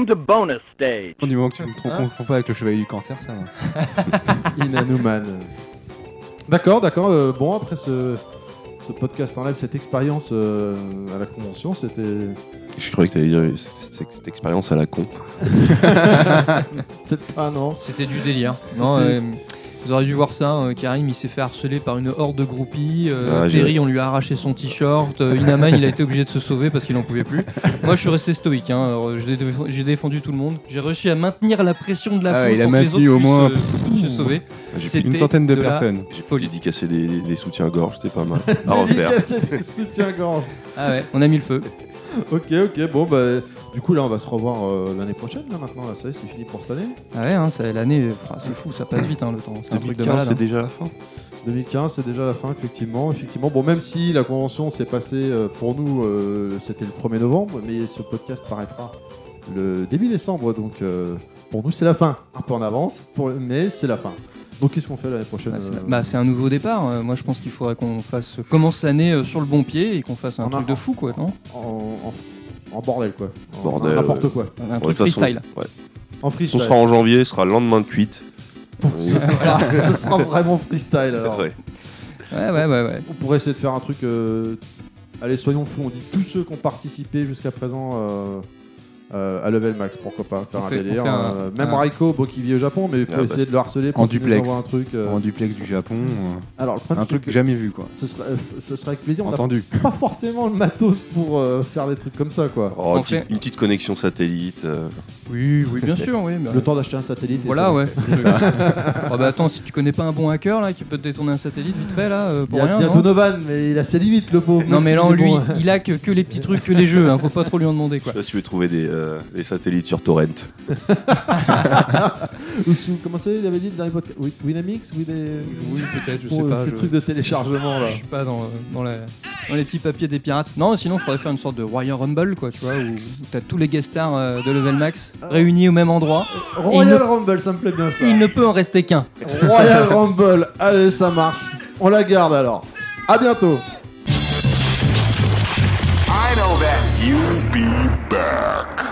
Welcome to bonus stage. Du moment que tu ne te Hein confonds pas avec le chevalier du cancer, ça va. Inanuman. D'accord, d'accord. euh, bon, après ce, ce podcast en live, cette expérience euh, à la convention, c'était. Je croyais que tu allais dire cette, cette- cette expérience à la con. Peut-être pas, non. C'était du délire. Non, euh, vous auriez dû voir ça. euh, Karim, il s'est fait harceler par une horde de groupies. euh, Ah, j'ai- Terry, on lui a arraché son t-shirt. euh, Inaman, il a été obligé de se sauver parce qu'il n'en pouvait plus. Moi, je suis resté stoïque. hein. Alors, J'ai déf- j'ai défendu tout le monde. J'ai réussi à maintenir la pression de la Ah, foule il a pour que les maintenu autres au moins- puissent, euh, se sauver. J'ai C'était Une centaine de personnes. j'ai folie. dédicacer des, des soutiens-gorge, c'était pas mal. À refaire. Dédicacé des soutiens-gorge. Ah ouais, on a mis le feu. Ok, ok. Bon, bah, du coup, là, on va se revoir euh, l'année prochaine. Là, maintenant, là, ça y est, c'est fini pour cette année. Ah ouais, hein, ça- l'année, enfin, c'est fou, ça passe vite hein, le temps. C'est un truc de 2015, malade. c'est hein. déjà la fin. 2015, c'est déjà la fin, effectivement. effectivement. Bon, même si la convention s'est passée euh, pour nous, euh, c'était le 1er novembre, mais ce podcast paraîtra le début décembre, donc euh, pour nous, c'est la fin. Un peu en avance, pour- mais c'est la fin. Donc, qu'est-ce qu'on fait l'année prochaine Bah, c'est, euh, bah, c'est un nouveau départ. Euh, moi, je pense qu'il faudrait qu'on fasse commence l'année euh, sur le bon pied et qu'on fasse un On a- truc de fou, quoi, non? en, en- en bordel, quoi. En- Bordel, N'importe ouais. quoi. Un Ouais, truc freestyle. ouais. En On freestyle. sera en janvier, ce sera le lendemain de cuite. ce, sera, ce sera vraiment freestyle, alors. Ouais. Ouais, ouais, ouais, ouais. On pourrait essayer de faire un truc. euh, Allez, soyons fous. On dit tous ceux qui ont participé jusqu'à présent euh, euh, à Level Max. Pourquoi pas faire On un fait- on délire. un- euh, même un- Raiko, bon, qui vit au Japon, mais pour Ah, essayer de le harceler pour En nous duplex. un truc. euh. En duplex du Japon. euh, Alors, le problème, Un truc que jamais vu, quoi. ce sera, euh, ce sera avec plaisir. On Entendu. pas forcément le matos pour euh, faire des trucs comme ça, quoi. Oh, On une, petite, fait- une petite connexion satellite. euh, Oui, oui, bien sûr, oui. mais- Le temps d'acheter un satellite. Voilà, ça- ouais. oh, bah attends, si tu connais pas un bon hacker là qui peut te détourner un satellite vite fait là, euh, Il pour y a, rien. il y a Donovan, mais il a ses limites, le pauvre. non mais là, lui, il a que, que les petits trucs, que les jeux. Hein, faut pas trop lui en demander Je quoi. sais pas si tu veux trouver des, euh, les satellites sur Torrent. Comment c'est Il avait dit dans les podcasts Wi- Winamix Win- Oui, peut-être, je sais pas. Euh, ces trucs de téléchargement là. Je suis pas dans, la- dans les petits papiers des pirates. Non, sinon, il faudrait faire une sorte de Royal Rumble, quoi, tu vois, où, t'as tous les guest stars euh, de level max ah. réunis au même endroit. Royal Rumble, ça me plaît bien ça. Il ne peut en rester qu'un. Royal Rumble, allez, ça marche. On la garde alors. À bientôt. I know that you'll be back.